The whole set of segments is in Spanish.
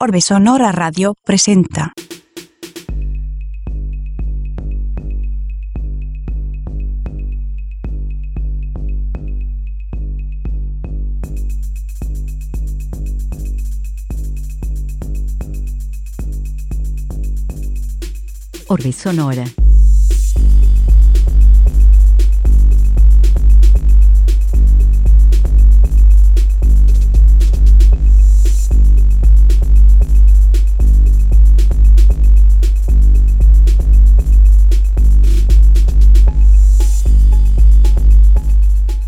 Orbe Sonora Radio presenta. Orbe Sonora.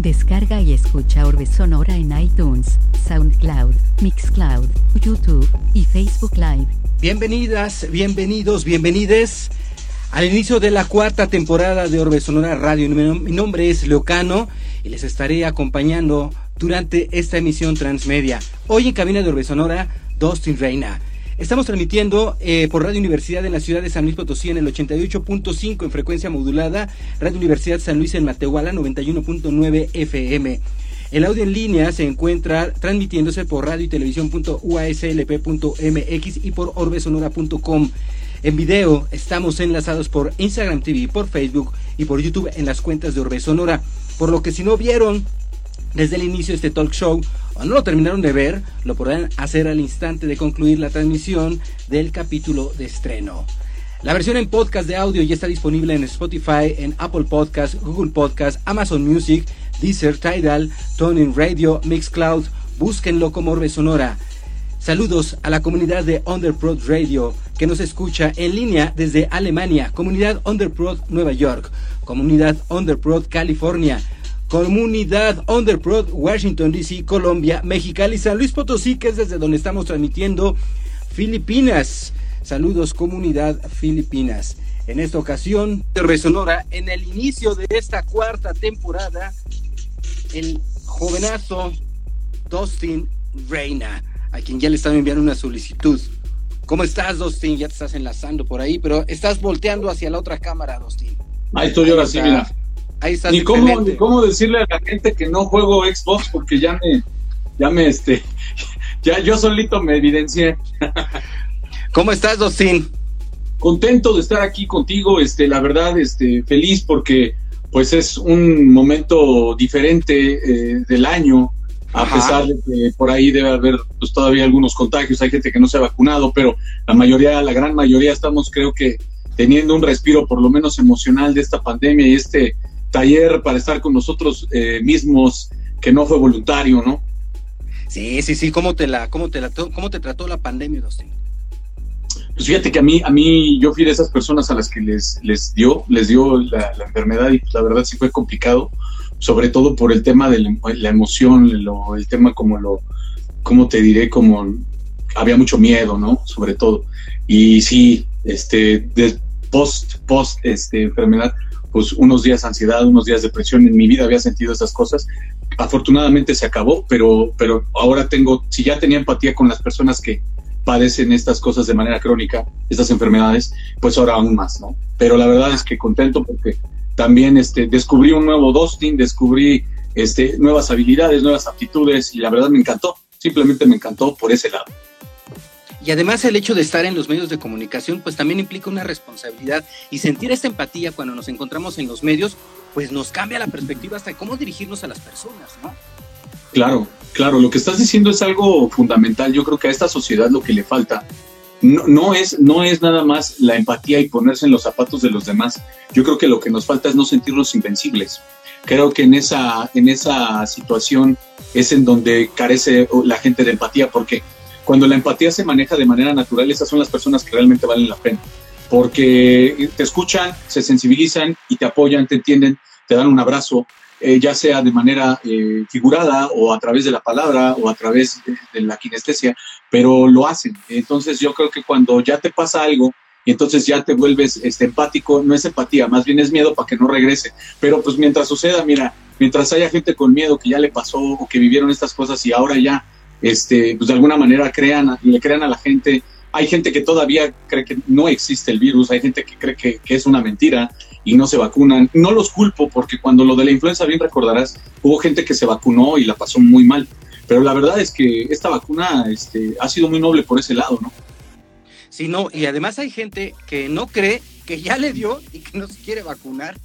Descarga y escucha Orbe Sonora en iTunes, SoundCloud, Mixcloud, YouTube y Facebook Live. Bienvenidas, bienvenidos, bienvenides al inicio de la cuarta temporada de Orbe Sonora Radio. Mi nombre es Leocano y les estaré acompañando durante esta emisión transmedia. Hoy en cabina de Orbe Sonora, Dustin Reina. Estamos transmitiendo eh, por Radio Universidad en la ciudad de San Luis Potosí en el 88.5 en frecuencia modulada, Radio Universidad San Luis en Matehuala 91.9 FM. El audio en línea se encuentra transmitiéndose por radio y televisión.uaslp.mx y por orbesonora.com. En video estamos enlazados por Instagram TV, por Facebook y por YouTube en las cuentas de Orbe Sonora. Por lo que si no vieron desde el inicio de este talk show o no lo terminaron de ver, lo podrán hacer al instante de concluir la transmisión del capítulo de estreno. La versión en podcast de audio ya está disponible en Spotify, en Apple Podcast, Google Podcast, Amazon Music, Deezer, Tidal, Toning Radio, Mixcloud. Búsquenlo como Orbe Sonora. Saludos a la comunidad de Underprod Radio que nos escucha en línea desde Alemania, comunidad Underprod Nueva York, comunidad Underprod California, Comunidad Underprod, Washington DC, Colombia, Mexicali, San Luis Potosí, que es desde donde estamos transmitiendo Filipinas. Saludos, comunidad Filipinas. En esta ocasión, Resonora, en el inicio de esta cuarta temporada, el jovenazo Dustin Reina, a quien ya le están enviando una solicitud. ¿Cómo estás, Dustin? Ya te estás enlazando por ahí, pero estás volteando hacia la otra cámara, Dustin. Ahí estoy ahora sí, mira. Ahí está. Ni cómo, ni cómo decirle a la gente que no juego Xbox porque ya me, ya me, este, ya yo solito me evidencié. ¿Cómo estás, Dustin? Contento de estar aquí contigo, este, la verdad, este, feliz porque, pues es un momento diferente eh, del año, a Ajá. pesar de que por ahí debe haber pues, todavía algunos contagios, hay gente que no se ha vacunado, pero la mayoría, la gran mayoría estamos creo que teniendo un respiro por lo menos emocional de esta pandemia y este taller para estar con nosotros eh, mismos que no fue voluntario, ¿no? Sí, sí, sí. ¿Cómo te la, cómo te la, cómo te trató la pandemia, Dustin? Pues fíjate que a mí, a mí, yo fui de esas personas a las que les, les dio, les dio la, la enfermedad y pues, la verdad sí fue complicado, sobre todo por el tema de la, la emoción, lo- el tema como lo, ¿cómo te diré? Como había mucho miedo, ¿no? Sobre todo. Y sí, este, de post, post, este, enfermedad, pues unos días ansiedad, unos días depresión, en mi vida había sentido esas cosas. Afortunadamente se acabó, pero, pero ahora tengo, si ya tenía empatía con las personas que padecen estas cosas de manera crónica, estas enfermedades, pues ahora aún más, ¿no? Pero la verdad es que contento porque también este, descubrí un nuevo Dustin, descubrí este, nuevas habilidades, nuevas aptitudes y la verdad me encantó, simplemente me encantó por ese lado. Y además el hecho de estar en los medios de comunicación, pues también implica una responsabilidad y sentir esta empatía cuando nos encontramos en los medios, pues nos cambia la perspectiva hasta cómo dirigirnos a las personas, ¿no? Claro, claro, lo que estás diciendo es algo fundamental. Yo creo que a esta sociedad lo que le falta no, no, es, no es nada más la empatía y ponerse en los zapatos de los demás. Yo creo que lo que nos falta es no sentirnos invencibles. Creo que en esa, en esa situación es en donde carece la gente de empatía, porque cuando la empatía se maneja de manera natural, esas son las personas que realmente valen la pena, porque te escuchan, se sensibilizan y te apoyan, te entienden, te dan un abrazo, eh, ya sea de manera eh, figurada o a través de la palabra o a través de, de, la kinestesia, pero lo hacen. Entonces yo creo que cuando ya te pasa algo y entonces ya te vuelves este, empático, no es empatía, más bien es miedo para que no regrese. Pero pues mientras suceda, mira, mientras haya gente con miedo que ya le pasó o que vivieron estas cosas y ahora ya, este, pues de alguna manera crean, le crean a la gente. Hay gente que todavía cree que no existe el virus, hay gente que cree que, que es una mentira, y no se vacunan. No los culpo porque cuando lo de la influenza, bien recordarás, hubo gente que se vacunó y la pasó muy mal. pero la verdad es que esta vacuna este, ha sido muy noble por ese lado, ¿no? Sí, no, y además hay gente que no cree que ya le dio y que no se quiere vacunar.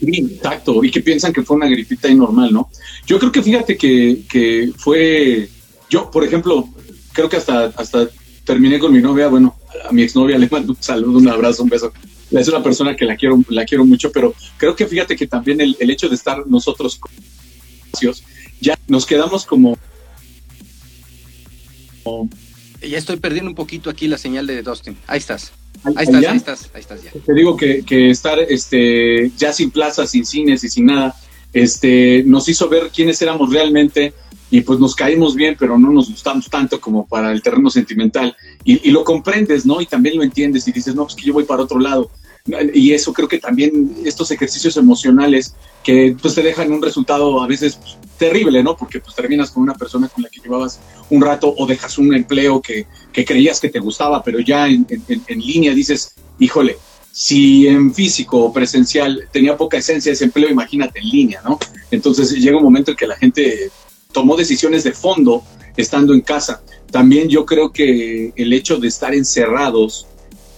Exacto, y que piensan que fue una gripita y normal, ¿no? Yo creo que fíjate que, que fue, yo, por ejemplo, creo que hasta, hasta terminé con mi novia, bueno, a mi exnovia le mando un saludo, un abrazo, un beso. Es una persona que la quiero, la quiero mucho, pero creo que fíjate que también el, el hecho de estar nosotros ya nos quedamos como, Ya estoy perdiendo un poquito aquí la señal de Dustin. Ahí estás. Ahí estás, ahí estás, ahí estás ya. Te digo que, que estar este, ya sin plazas, sin cines y sin nada, este, nos hizo ver quiénes éramos realmente y pues nos caímos bien, pero no nos gustamos tanto como para el terreno sentimental. Y, lo comprendes, ¿no? Y también lo entiendes y dices, no, pues que yo voy para otro lado. Y eso creo que también estos ejercicios emocionales que pues te dejan un resultado a veces pues, terrible, ¿no? Porque pues terminas con una persona con la que llevabas un rato o dejas un empleo que, que creías que te gustaba, pero ya en, en, en línea dices, híjole, si en físico o presencial tenía poca esencia ese empleo, imagínate en línea, ¿no? Entonces llega un momento en que la gente tomó decisiones de fondo estando en casa. También yo creo que el hecho de estar encerrados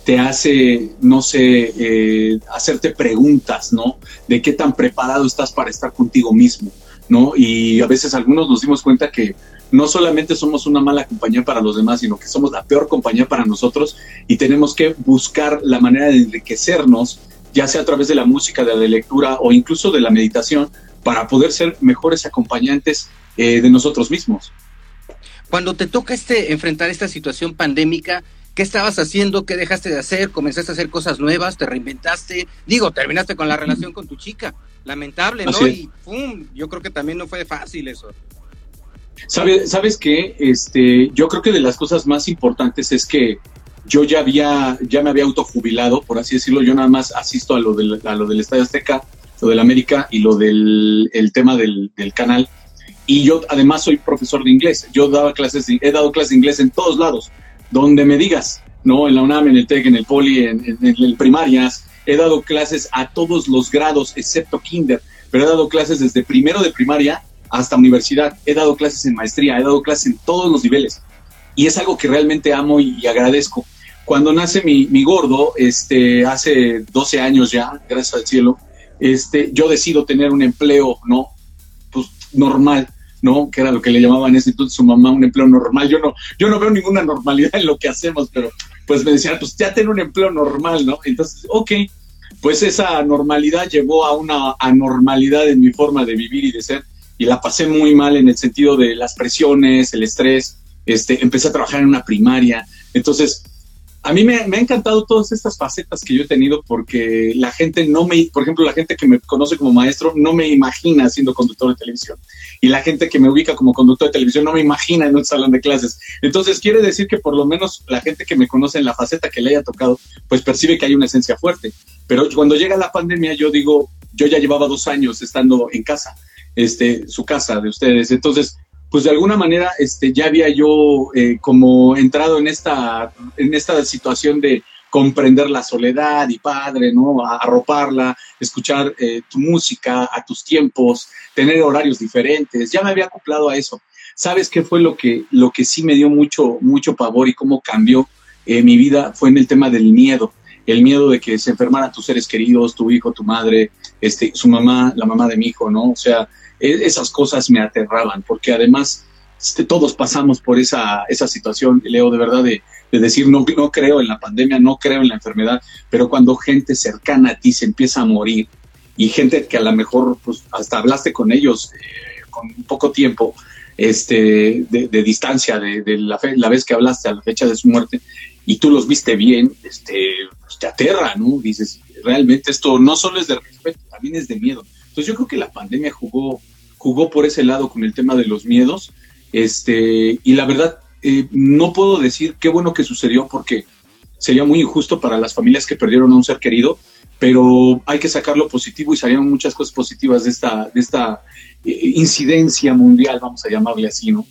te hace, no sé, eh, hacerte preguntas, ¿no? De qué tan preparado estás para estar contigo mismo, ¿no? Y a veces algunos nos dimos cuenta que no solamente somos una mala compañía para los demás, sino que somos la peor compañía para nosotros y tenemos que buscar la manera de enriquecernos, ya sea a través de la música, de la lectura o incluso de la meditación, para poder ser mejores acompañantes eh, de nosotros mismos. Cuando te toca este, enfrentar esta situación pandémica, ¿qué estabas haciendo? ¿Qué dejaste de hacer? ¿Comenzaste a hacer cosas nuevas? ¿Te reinventaste? Digo, terminaste con la relación con tu chica. Lamentable, ¿no? Y pum, yo creo que también no fue fácil eso. ¿Sabes, ¿Sabes qué? Este, yo creo que de las cosas más importantes es que yo ya había, ya me había autojubilado, por así decirlo, yo nada más asisto a lo del, a lo del Estadio Azteca, lo del América y lo del el tema del, del canal y yo además soy profesor de inglés. Yo daba clases, he dado clases de inglés en todos lados, donde me digas, ¿no? En la UNAM, en el TEC, en el Poli, en, el primarias. He dado clases a todos los grados, excepto kinder, pero he dado clases desde primero de primaria hasta universidad. He dado clases en maestría, he dado clases en todos los niveles. Y es algo que realmente amo y, agradezco. Cuando nace mi, mi, gordo, este, hace 12 años ya, gracias al cielo, este, yo decido tener un empleo, ¿no? Pues normal ¿no? Que era lo que le llamaban en ese entonces su mamá un empleo normal. Yo no, yo no veo ninguna normalidad en lo que hacemos, pero pues me decían, pues ya ten un empleo normal, ¿no? Entonces, ok, pues esa normalidad llevó a una anormalidad en mi forma de vivir y de ser, y la pasé muy mal en el sentido de las presiones, el estrés, este, empecé a trabajar en una primaria, entonces a mí me, ha encantado todas estas facetas que yo he tenido porque la gente no me, por ejemplo, la gente que me conoce como maestro no me imagina siendo conductor de televisión. Y la gente que me ubica como conductor de televisión no me imagina en un salón de clases. Entonces quiere decir que por lo menos la gente que me conoce en la faceta que le haya tocado, pues percibe que hay una esencia fuerte. Pero cuando llega la pandemia, yo digo, yo ya llevaba dos años estando en casa, este, su casa de ustedes. Entonces, pues de alguna manera este, ya había yo eh, como entrado en esta, en esta situación de comprender la soledad y padre, ¿no? Arroparla, escuchar eh, tu música a tus tiempos, tener horarios diferentes. Ya me había acoplado a eso. ¿Sabes qué fue lo que, lo que sí me dio mucho, mucho pavor y cómo cambió eh, mi vida? Fue en el tema del miedo. El miedo de que se enfermaran tus seres queridos, tu hijo, tu madre, este, su mamá, la mamá de mi hijo, ¿no? O sea, e, esas cosas me aterraban, porque además este, todos pasamos por esa, esa situación, Leo, de verdad, de, decir, no, no creo en la pandemia, no creo en la enfermedad, pero cuando gente cercana a ti se empieza a morir y gente que a lo mejor pues, hasta hablaste con ellos eh, con poco tiempo este, de, distancia, de, la, la, vez que hablaste a la fecha de su muerte, y tú los viste bien, este, pues, te aterra, ¿no? Dices, realmente esto no solo es de respeto, también es de miedo. Entonces yo creo que la pandemia jugó, jugó por ese lado con el tema de los miedos. Este, y la verdad, eh, no puedo decir qué bueno que sucedió porque sería muy injusto para las familias que perdieron a un ser querido, pero hay que sacar lo positivo y salieron muchas cosas positivas de esta, de esta eh, incidencia mundial, vamos a llamarle así, ¿no?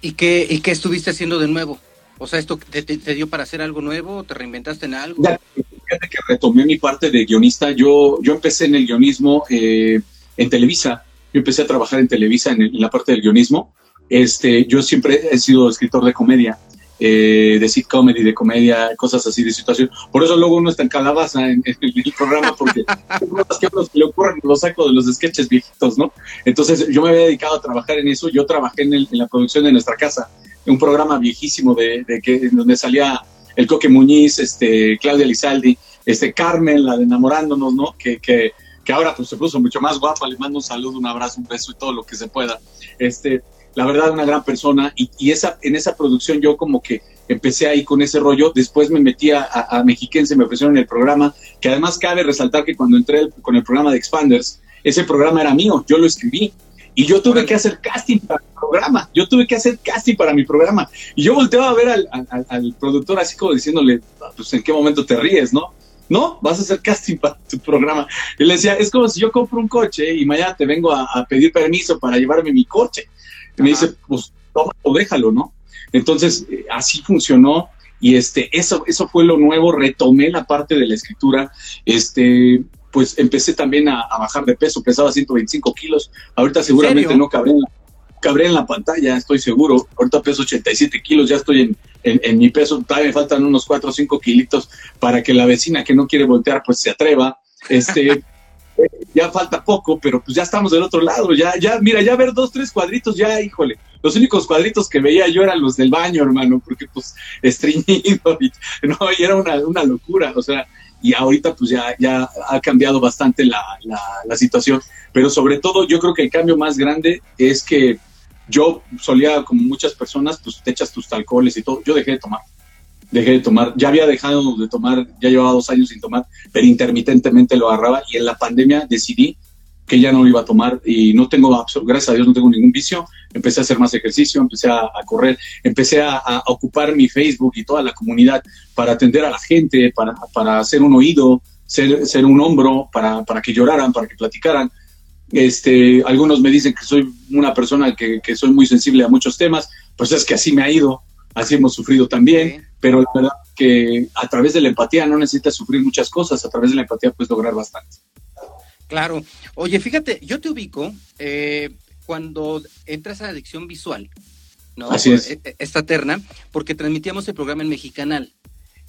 ¿Y qué, ¿Y qué estuviste haciendo de nuevo? O sea, ¿esto te, dio para hacer algo nuevo? ¿Te reinventaste en algo? fíjate que retomé mi parte de guionista. Yo, yo empecé en el guionismo eh, en Televisa. yo empecé a trabajar en Televisa en, la parte del guionismo. Este, yo siempre he sido escritor de comedia, eh, de sitcom y de comedia, cosas así de situación. Por eso luego uno está en calabaza en, el programa, porque cosas que le ocurren los saco de los sketches viejitos, ¿no? Entonces yo me había dedicado a trabajar en eso. Yo trabajé en, la producción de nuestra casa, en un programa viejísimo de, que, en donde salía el Coque Muñiz, este, Claudia Lizaldi, este, Carmen, la de Enamorándonos, ¿no? Que, que, que ahora pues se puso mucho más guapa, le mando un saludo, un abrazo, un beso y todo lo que se pueda. Este, la verdad, una gran persona. Y, y esa, en esa producción yo como que empecé ahí con ese rollo, después me metí a, a, Mexiquense, me ofrecieron el programa, que además cabe resaltar que cuando entré con el programa de Expanders, ese programa era mío, yo lo escribí, y yo tuve que hacer casting para mi programa. Yo tuve que hacer casting para mi programa. Y yo volteaba a ver al, al, productor así como diciéndole, pues en qué momento te ríes, ¿no? No, vas a hacer casting para tu programa. Y le decía, es como si yo compro un coche y mañana te vengo a, pedir permiso para llevarme mi coche. Y me dice, pues o déjalo, ¿no? Entonces, eh, así funcionó y este, eso, eso fue lo nuevo, retomé la parte de la escritura, este, pues empecé también a, bajar de peso, pesaba 125 kilos, ahorita seguramente no cabré en, la, cabré en la pantalla, estoy seguro, ahorita peso 87 kilos, ya estoy en, en, mi peso, todavía me faltan unos 4 o 5 kilitos para que la vecina que no quiere voltear pues se atreva, este... ya falta poco, pero pues ya estamos del otro lado, ya, ya, mira, ya ver dos, tres cuadritos, ya, híjole, los únicos cuadritos que veía yo eran los del baño, hermano, porque pues estreñido, y, no, y era una, una locura, o sea, y ahorita pues ya, ya ha cambiado bastante la, la, situación, pero sobre todo yo creo que el cambio más grande es que yo solía, como muchas personas, pues te echas tus alcoholes y todo, yo dejé de tomar, dejé de tomar, ya había dejado de tomar, ya llevaba dos años sin tomar, pero intermitentemente lo agarraba y en la pandemia decidí que ya no iba a tomar y no tengo, gracias a Dios, no tengo ningún vicio. Empecé a hacer más ejercicio, empecé a, correr, empecé a, ocupar mi Facebook y toda la comunidad para atender a la gente, para, para hacer un oído, ser, ser un hombro, para, para que lloraran, para que platicaran. Este, algunos me dicen que soy una persona que, que, soy muy sensible a muchos temas, pues es que así me ha ido, así hemos sufrido también, pero la verdad que a través de la empatía no necesitas sufrir muchas cosas, a través de la empatía puedes lograr bastante. Claro. Oye, fíjate, yo te ubico eh, cuando entras a la adicción visual, ¿no? Así es. E, e, esta terna, porque transmitíamos el programa en Mexicanal.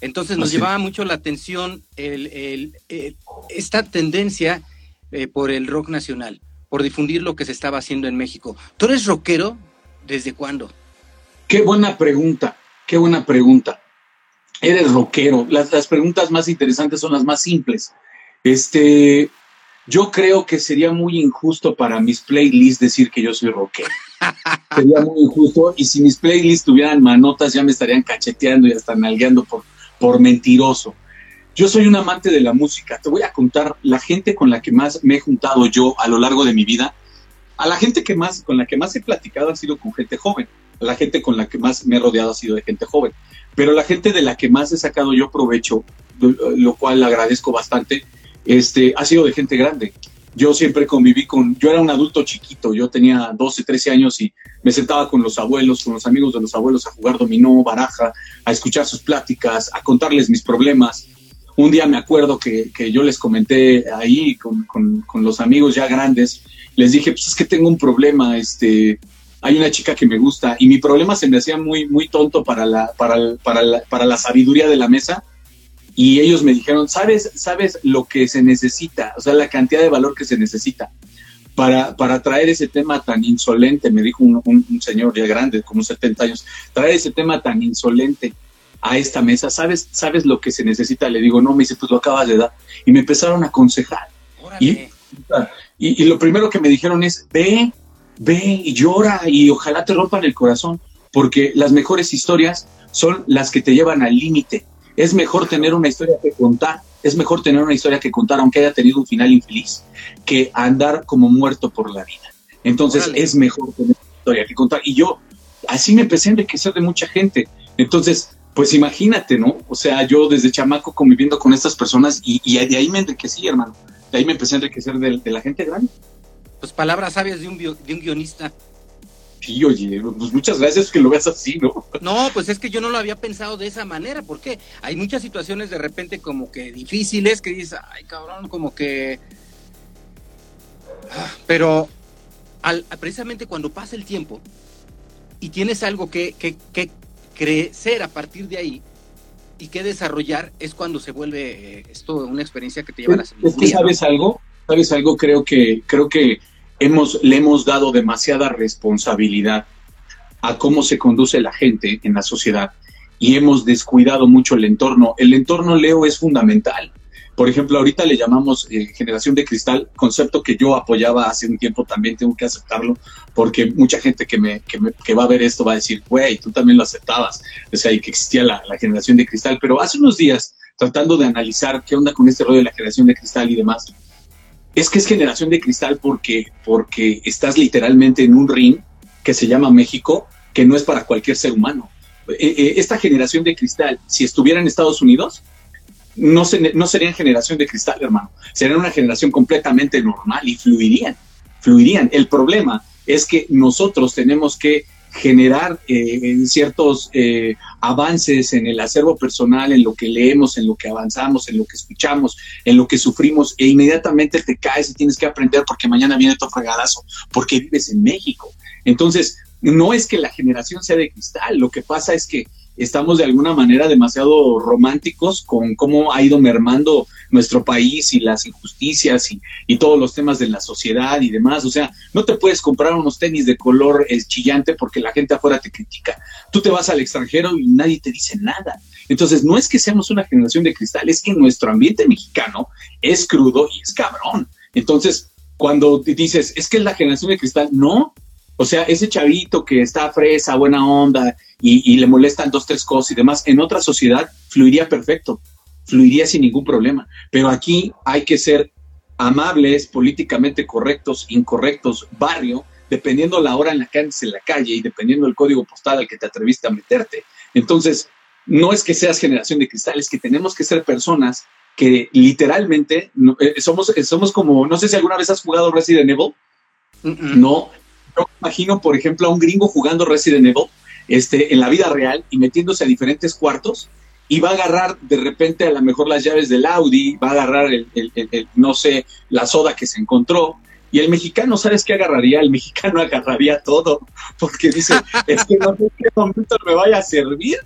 Entonces nos llevaba mucho la atención el, esta tendencia eh, por el rock nacional, por difundir lo que se estaba haciendo en México. ¿Tú eres rockero? ¿Desde cuándo? Qué buena pregunta, qué buena pregunta. Eres rockero. Las, las preguntas más interesantes son las más simples. Este, yo creo que sería muy injusto para mis playlists decir que yo soy rockero. sería muy injusto. Y si mis playlists tuvieran manotas, ya me estarían cacheteando y hasta nalgueando por, por mentiroso. Yo soy un amante de la música. Te voy a contar la gente con la que más me he juntado yo a lo largo de mi vida. A la gente que más, con la que más he platicado ha sido con gente joven. A la gente con la que más me he rodeado ha sido de gente joven. Pero la gente de la que más he sacado yo provecho, lo cual agradezco bastante, este, ha sido de gente grande. Yo siempre conviví con, yo era un adulto chiquito, yo tenía 12, 13 años y me sentaba con los abuelos, con los amigos de los abuelos a jugar dominó, baraja, a escuchar sus pláticas, a contarles mis problemas. Un día me acuerdo que, yo les comenté ahí con, los amigos ya grandes, les dije, pues es que tengo un problema, este, hay una chica que me gusta y mi problema se me hacía muy, muy tonto para la sabiduría de la mesa y ellos me dijeron, ¿sabes, sabes lo que se necesita? O sea, la cantidad de valor que se necesita para, para traer ese tema tan insolente, me dijo un, señor ya grande, como 70 años, traer ese tema tan insolente a esta mesa, ¿sabes, ¿sabes lo que se necesita? Le digo, no, me dice, pues lo acabas de dar. Y me empezaron a aconsejar. Y, y, lo primero que me dijeron es, ve, ve y llora y ojalá te rompan el corazón, porque las mejores historias son las que te llevan al límite es mejor tener una historia que contar, es mejor tener una historia que contar aunque haya tenido un final infeliz, que andar como muerto por la vida. Entonces es mejor tener una historia que contar. Y yo así me empecé a enriquecer de mucha gente. Entonces, pues imagínate, ¿no? O sea, yo desde chamaco conviviendo con estas personas y, de ahí me enriquecí, hermano. De ahí me empecé a enriquecer de, la gente grande. Pues palabras sabias de un, de un guionista. Oye, pues muchas gracias que lo veas así, ¿no? No, pues es que yo no lo había pensado de esa manera, porque hay muchas situaciones de repente como que difíciles que dices, ay cabrón, como que... Ah, pero al, precisamente cuando pasa el tiempo y tienes algo que, que, que crecer a partir de ahí y que desarrollar, es cuando se vuelve eh, esto una experiencia que te lleva a la Es que sabes algo, sabes algo, creo que, creo que hemos, le hemos dado demasiada responsabilidad a cómo se conduce la gente en la sociedad y hemos descuidado mucho el entorno. El entorno, Leo, es fundamental. Por ejemplo, ahorita le llamamos eh, generación de cristal, concepto que yo apoyaba hace un tiempo, también tengo que aceptarlo, porque mucha gente que, me, que, va a ver esto va a decir, güey, tú también lo aceptabas, o sea, y que existía la, la, generación de cristal, pero hace unos días, tratando de analizar qué onda con este rollo de la generación de cristal y demás, es que es generación de cristal porque, porque estás literalmente en un ring que se llama México, que no es para cualquier ser humano. Eh, eh, esta generación de cristal, si estuviera en Estados Unidos, no, no serían generación de cristal, hermano. Serían una generación completamente normal y fluirían, fluirían. El problema es que nosotros tenemos que generar eh, ciertos eh, avances en el acervo personal, en lo que leemos, en lo que avanzamos, en lo que escuchamos, en lo que sufrimos, e inmediatamente te caes y tienes que aprender porque mañana viene tu fregadazo, porque vives en México. Entonces, no es que la generación sea de cristal, lo que pasa es que estamos de alguna manera demasiado románticos con cómo ha ido mermando nuestro país y las injusticias y, todos los temas de la sociedad y demás. O sea, no te puedes comprar unos tenis de color chillante porque la gente afuera te critica. Tú te vas al extranjero y nadie te dice nada. Entonces, no es que seamos una generación de cristal, es que nuestro ambiente mexicano es crudo y es cabrón. Entonces, cuando dices, es que es la generación de cristal, no, o sea, ese chavito que está fresa, buena onda y, le molestan dos, tres cosas y demás, en otra sociedad fluiría perfecto, fluiría sin ningún problema. Pero aquí hay que ser amables, políticamente correctos, incorrectos, barrio, dependiendo la hora en la que andes en la calle y dependiendo del código postal al que te atreviste a meterte. Entonces, no es que seas generación de cristal, es que tenemos que ser personas que literalmente eh, somos, somos como, no sé si alguna vez has jugado Resident Evil. No, yo imagino, por ejemplo, a un gringo jugando Resident Evil este, en la vida real y metiéndose a diferentes cuartos y va a agarrar de repente a lo mejor las llaves del Audi, va a agarrar el, no sé, la soda que se encontró. Y el mexicano, ¿sabes qué agarraría? El mexicano agarraría todo, porque dice, es que no sé en qué momento me vaya a servir,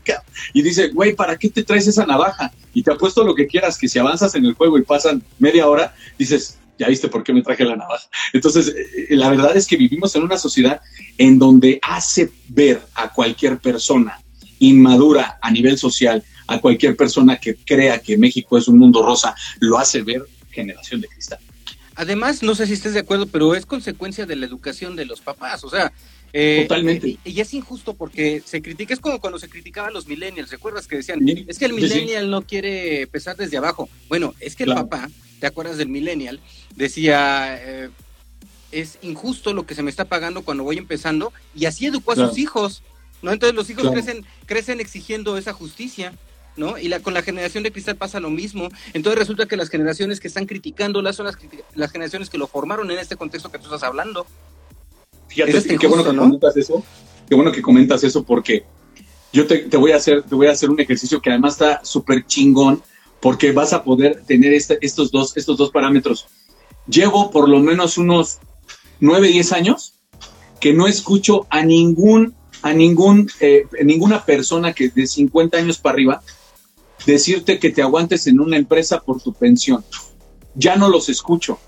Y dice, güey, ¿para qué te traes esa navaja? Y te apuesto lo que quieras, que si avanzas en el juego y pasan media hora, dices, ya viste por qué me traje la navaja. Entonces, eh, la verdad es que vivimos en una sociedad en donde hace ver a cualquier persona inmadura a nivel social, a cualquier persona que crea que México es un mundo rosa, lo hace ver generación de cristal. Además, no sé si estés de acuerdo, pero es consecuencia de la educación de los papás, o sea, eh, Totalmente. Y, es injusto porque se critica, es como cuando se criticaba a los millennials, ¿recuerdas que decían, es que el millennial no quiere empezar desde abajo? Bueno, es que el papá, ¿te acuerdas del millennial? Decía, eh, es injusto lo que se me está pagando cuando voy empezando y así educó a sus hijos, ¿no? Entonces los hijos crecen, crecen exigiendo esa justicia. ¿No? Y la, con la generación de cristal pasa lo mismo. Entonces resulta que las generaciones que están criticándolas son las, las generaciones que lo formaron en este contexto que tú estás hablando. Fíjate, qué bueno que comentas eso. Qué bueno que comentas eso porque yo te, voy a hacer, te voy a hacer un ejercicio que además está súper chingón porque vas a poder tener este, estos, dos, estos dos parámetros. Llevo por lo menos unos 9, 10 años que no escucho a ningún, a ningún, eh, ninguna persona que de 50 años para arriba decirte que te aguantes en una empresa por tu pensión. Ya no los escucho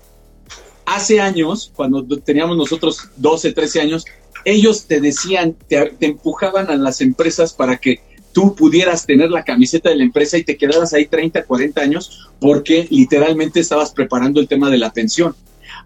hace años, cuando teníamos nosotros 12, 13 años, ellos te decían, te, empujaban a las empresas para que tú pudieras tener la camiseta de la empresa y te quedaras ahí 30, 40 años porque literalmente estabas preparando el tema de la pensión.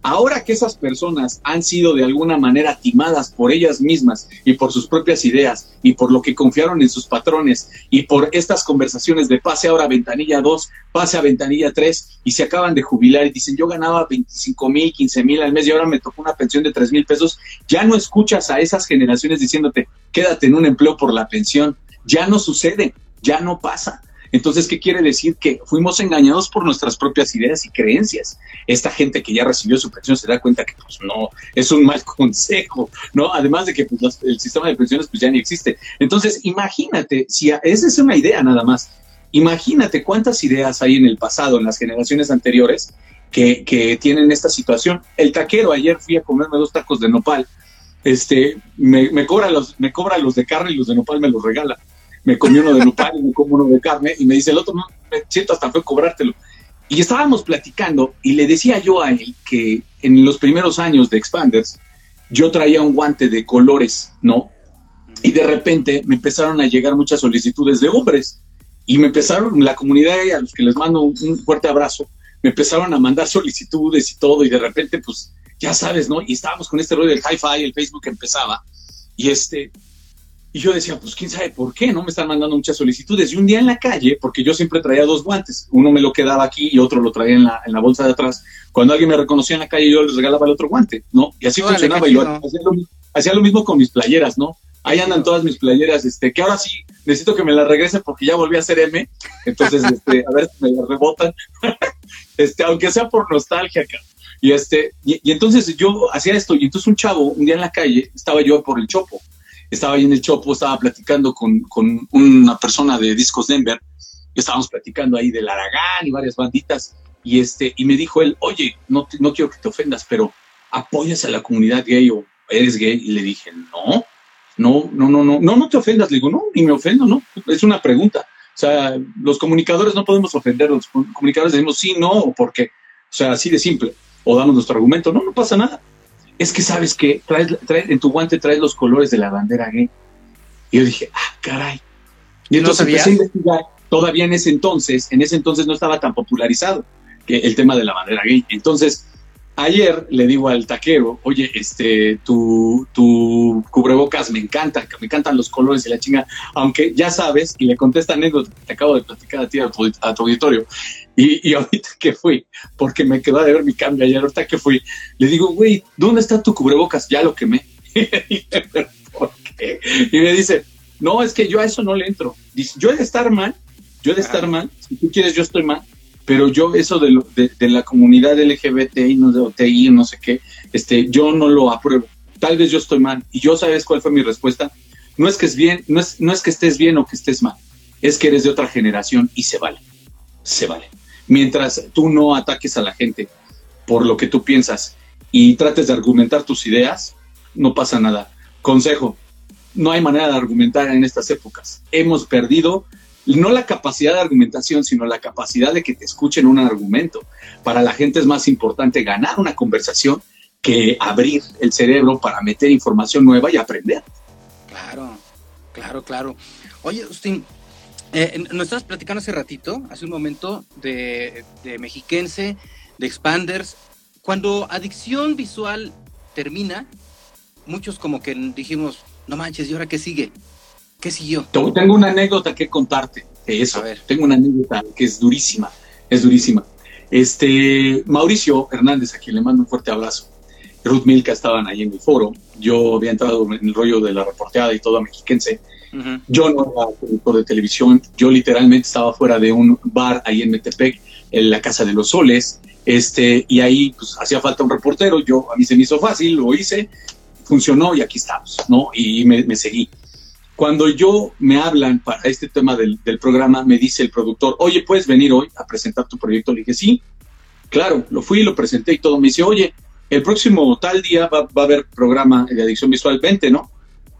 Ahora que esas personas han sido de alguna manera timadas por ellas mismas y por sus propias ideas y por lo que confiaron en sus patrones y por estas conversaciones de pase ahora a ventanilla 2, pase a ventanilla 3 y se acaban de jubilar y dicen yo ganaba 25 mil, 15 mil al mes y ahora me tocó una pensión de 3 mil pesos, ya no escuchas a esas generaciones diciéndote quédate en un empleo por la pensión, ya no sucede, ya no pasa. Entonces, ¿qué quiere decir? Que fuimos engañados por nuestras propias ideas y creencias. Esta gente que ya recibió su pensión se da cuenta que pues no, es un mal consejo, ¿no? Además de que pues, el sistema de pensiones pues ya ni existe. Entonces, imagínate, si esa es una idea nada más, imagínate cuántas ideas hay en el pasado, en las generaciones anteriores, que, que tienen esta situación. El taquero, ayer fui a comerme dos tacos de nopal, este, me, cobra los, me cobra los de carne y los de nopal me los regala. Me comí uno de nopal y me como uno de carne y me dice el otro, no, me siento hasta fue cobrártelo. Y estábamos platicando y le decía yo a él que en los primeros años de Expanders yo traía un guante de colores, ¿no? Y de repente me empezaron a llegar muchas solicitudes de hombres y me empezaron, la comunidad a los que les mando un fuerte abrazo, me empezaron a mandar solicitudes y todo y de repente pues ya sabes, ¿no? Y estábamos con este rollo del hi-fi, el Facebook empezaba y este, y yo decía, pues quién sabe por qué, ¿no? Me están mandando muchas solicitudes. Y un día en la calle, porque yo siempre traía dos guantes, uno me lo quedaba aquí y otro lo traía en la, en la bolsa de atrás. Cuando alguien me reconocía en la calle, yo les regalaba el otro guante, ¿no? Y así funcionaba. Y yo hacía lo, mismo con mis playeras, ¿no? Ahí andan todas mis playeras, este, que ahora sí necesito que me las regresen porque ya volví a ser M. Entonces, este, a ver si me las rebotan. este, aunque sea por nostalgia, Y este, y, entonces yo hacía esto, y entonces un chavo, un día en la calle, estaba yo por el chopo estaba ahí en el Chopo, estaba platicando con, con una persona de Discos Denver, estábamos platicando ahí del Aragán y varias banditas, y, este, y me dijo él, oye, no, no quiero que te ofendas, pero apoyas a la comunidad gay o eres gay, y le dije, no, no, no, no, no, no, no te ofendas, le digo, no, ni me ofendo, no, es una pregunta. O sea, los comunicadores no podemos ofender, los comunicadores decimos sí, no, o por qué. O sea, así de simple. O damos nuestro argumento, no, no pasa nada es que sabes que traes, en tu guante traes los colores de la bandera gay. Y yo dije, ah, caray. Y entonces empecé a investigar, todavía en ese entonces, en ese entonces no estaba tan popularizado que el tema de la bandera gay. Entonces, ayer le digo al taquero, oye, este, tu, tu cubrebocas me encanta, me encantan los colores y la chinga, aunque ya sabes, y le contesta anécdota, te acabo de platicar a ti, a tu, a tu auditorio, y, ahorita que fui, porque me quedó de ver mi cambio ayer, ahorita que fui, le digo, güey, ¿dónde está tu cubrebocas? Ya lo quemé. ¿por qué? Y me dice, no, es que yo a eso no le entro. Dice, yo he de estar mal, yo he de estar mal, si tú quieres yo estoy mal, pero yo eso de, de, la comunidad LGBTI, no de OTI, no sé qué, este, yo no lo apruebo. Tal vez yo estoy mal. Y yo, ¿sabes cuál fue mi respuesta? No es que es bien, no es, no es que estés bien o que estés mal, es que eres de otra generación y se vale, se vale mientras tú no ataques a la gente por lo que tú piensas y trates de argumentar tus ideas, no pasa nada. Consejo, no hay manera de argumentar en estas épocas. Hemos perdido no la capacidad de argumentación, sino la capacidad de que te escuchen un argumento. Para la gente es más importante ganar una conversación que abrir el cerebro para meter información nueva y aprender. Claro, claro, claro. Oye, Justin, eh, nos estabas platicando hace ratito, hace un momento, de, Mexiquense, de Expanders. Cuando Adicción Visual termina, muchos como que dijimos, no manches, ¿y ahora qué sigue? ¿Qué siguió? Tengo una anécdota que contarte de eso. A ver. Tengo una anécdota que es durísima, es durísima. Este, Mauricio Hernández, a quien le mando un fuerte abrazo. Ruth Milka estaban ahí en mi foro. Yo había entrado en el rollo de la reporteada y todo a mexiquense. Yo no era productor de televisión, yo literalmente estaba fuera de un bar ahí en Metepec, en la Casa de los Soles, este, y ahí pues hacía falta un reportero, yo a mí se me hizo fácil, lo hice, funcionó y aquí estamos, ¿no? Y me, seguí. Cuando yo me hablan para este tema del, programa, me dice el productor, oye, ¿puedes venir hoy a presentar tu proyecto? Le dije, sí, claro, lo fui, lo presenté y todo. Me dice, oye, el próximo tal día va, va a haber programa de adicción visual 20, ¿no?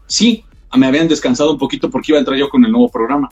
Sí, me habían descansado un poquito porque iba a entrar yo con el nuevo programa.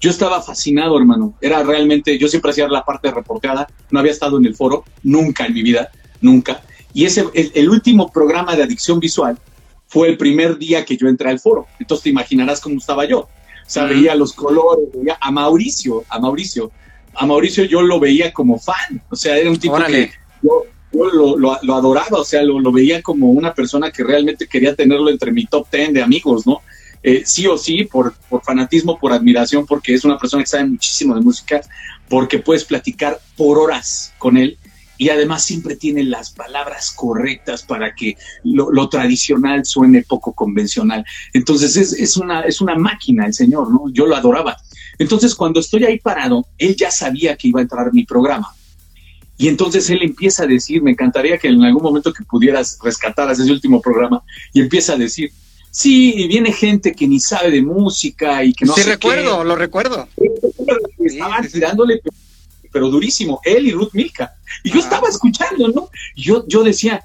Yo estaba fascinado, hermano. Era realmente, yo siempre hacía la parte reporteada, no había estado en el foro, nunca en mi vida, nunca. Y ese, el, último programa de adicción visual fue el primer día que yo entré al foro. Entonces te imaginarás cómo estaba yo. O sea, veía los colores, veía a Mauricio, a Mauricio. A Mauricio yo lo veía como fan. O sea, era un tipo que yo, lo, lo, adoraba, o sea, lo, lo, veía como una persona que realmente quería tenerlo entre mi top ten de amigos, ¿no? Eh, sí o sí, por, por fanatismo, por admiración, porque es una persona que sabe muchísimo de música, porque puedes platicar por horas con él y además siempre tiene las palabras correctas para que lo, tradicional suene poco convencional. Entonces es, es, una, es una máquina el señor, ¿no? Yo lo adoraba. Entonces cuando estoy ahí parado, él ya sabía que iba a entrar mi programa. Y entonces él empieza a decir, me encantaría que en algún momento que pudieras rescatar ese último programa, y empieza a decir, Sí, y viene gente que ni sabe de música y que no sí, recuerdo, lo recuerdo. Estaban tirándole pero durísimo, él y Ruth Milka. Y yo estaba escuchando, ¿no? Y yo, yo decía,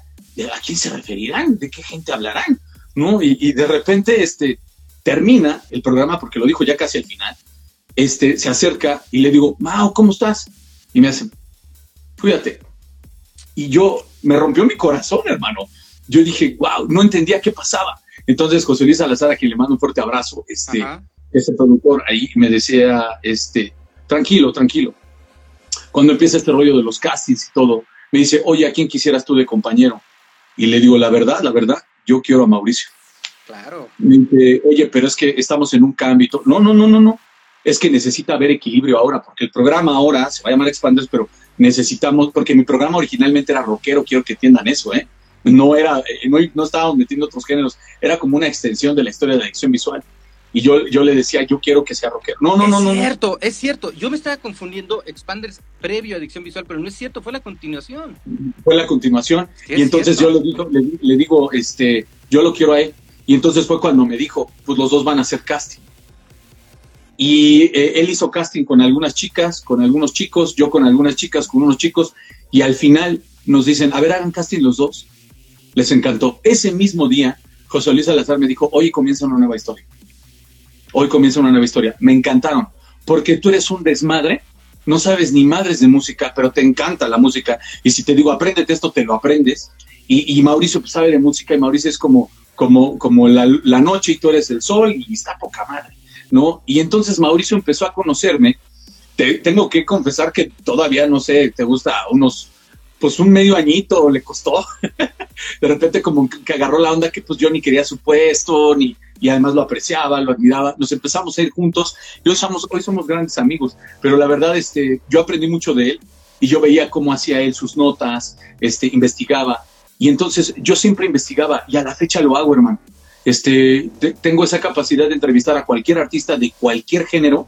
¿a quién se referirán? ¿De qué gente hablarán? ¿No? Y, de repente, este, termina el programa, porque lo dijo ya casi al final, este, se acerca y le digo, Mao, ¿cómo estás? Y me hace, cuídate. Y yo, me rompió mi corazón, hermano. Yo dije, wow, no entendía qué pasaba. Entonces, José Luis Salazar, a quien le mando un fuerte abrazo, este, ese productor ahí me decía, este, tranquilo, tranquilo. Cuando empieza este rollo de los castings y todo, me dice, oye, ¿a quién quisieras tú de compañero? Y le digo, la verdad, la verdad, yo quiero a Mauricio. Claro. Me dice, oye, pero es que estamos en un cambio. No, no, no, no, no. Es que necesita haber equilibrio ahora, porque el programa ahora se va a llamar Expanders, pero necesitamos, porque mi programa originalmente era rockero, quiero que entiendan eso, ¿eh? No era, eh, no, no estábamos metiendo otros géneros, era como una extensión de la historia de la edición visual y yo, yo le decía, yo quiero que sea rockero. No, no, no, no. Es cierto, es cierto. Yo me estaba confundiendo Expanders previo a Adicción Visual, pero no es cierto, fue la continuación. Fue la continuación. y entonces yo le digo, le, digo, este, yo lo quiero a él. Y entonces fue cuando me dijo, pues los dos van a hacer casting. Y eh, él hizo casting con algunas chicas, con algunos chicos, yo con algunas chicas, con unos chicos, y al final nos dicen, a ver, hagan casting los dos. Les encantó. Ese mismo día, José Luis Salazar me dijo, hoy comienza una nueva historia hoy comienza una nueva historia. Me encantaron, porque tú eres un desmadre, no sabes ni madres de música, pero te encanta la música. Y si te digo, apréndete esto, te lo aprendes. Y, Mauricio pues, sabe de música y Mauricio es como, como, como la, noche y tú eres el sol y está poca madre, ¿no? Y entonces Mauricio empezó a conocerme. Te, tengo que confesar que todavía, no sé, te gusta unos, pues un medio añito le costó. de repente como que agarró la onda que pues yo ni quería su puesto, ni, y además lo apreciaba, lo admiraba, nos empezamos a ir juntos hoy somos, hoy somos grandes amigos, pero la verdad, este, yo aprendí mucho de él y yo veía cómo hacía él sus notas, este, investigaba y entonces yo siempre investigaba y a la fecha lo hago, hermano. Este, tengo esa capacidad de entrevistar a cualquier artista de cualquier género,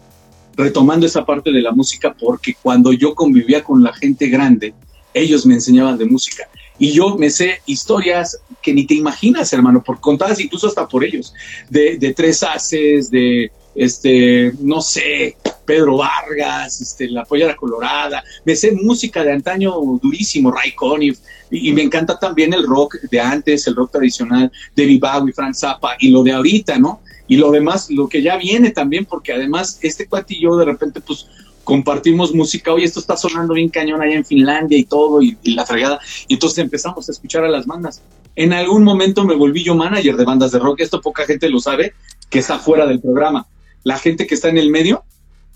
retomando esa parte de la música, porque cuando yo convivía con la gente grande, ellos me enseñaban de música. Y yo me sé historias que ni te imaginas, hermano, por contadas incluso hasta por ellos, de, de tres haces, de, este, no sé, Pedro Vargas, este, La Pollera Colorada, me sé música de antaño durísimo, Ray Conniff, y, me encanta también el rock de antes, el rock tradicional, David Bowie, Frank Zappa, y lo de ahorita, ¿no? Y lo demás, lo que ya viene también, porque además este cuatillo de repente, pues, compartimos música, oye, esto está sonando bien cañón allá en Finlandia y todo, y, la fregada. Y entonces empezamos a escuchar a las bandas. En algún momento me volví yo manager de bandas de rock, esto poca gente lo sabe, que está fuera del programa. La gente que está en el medio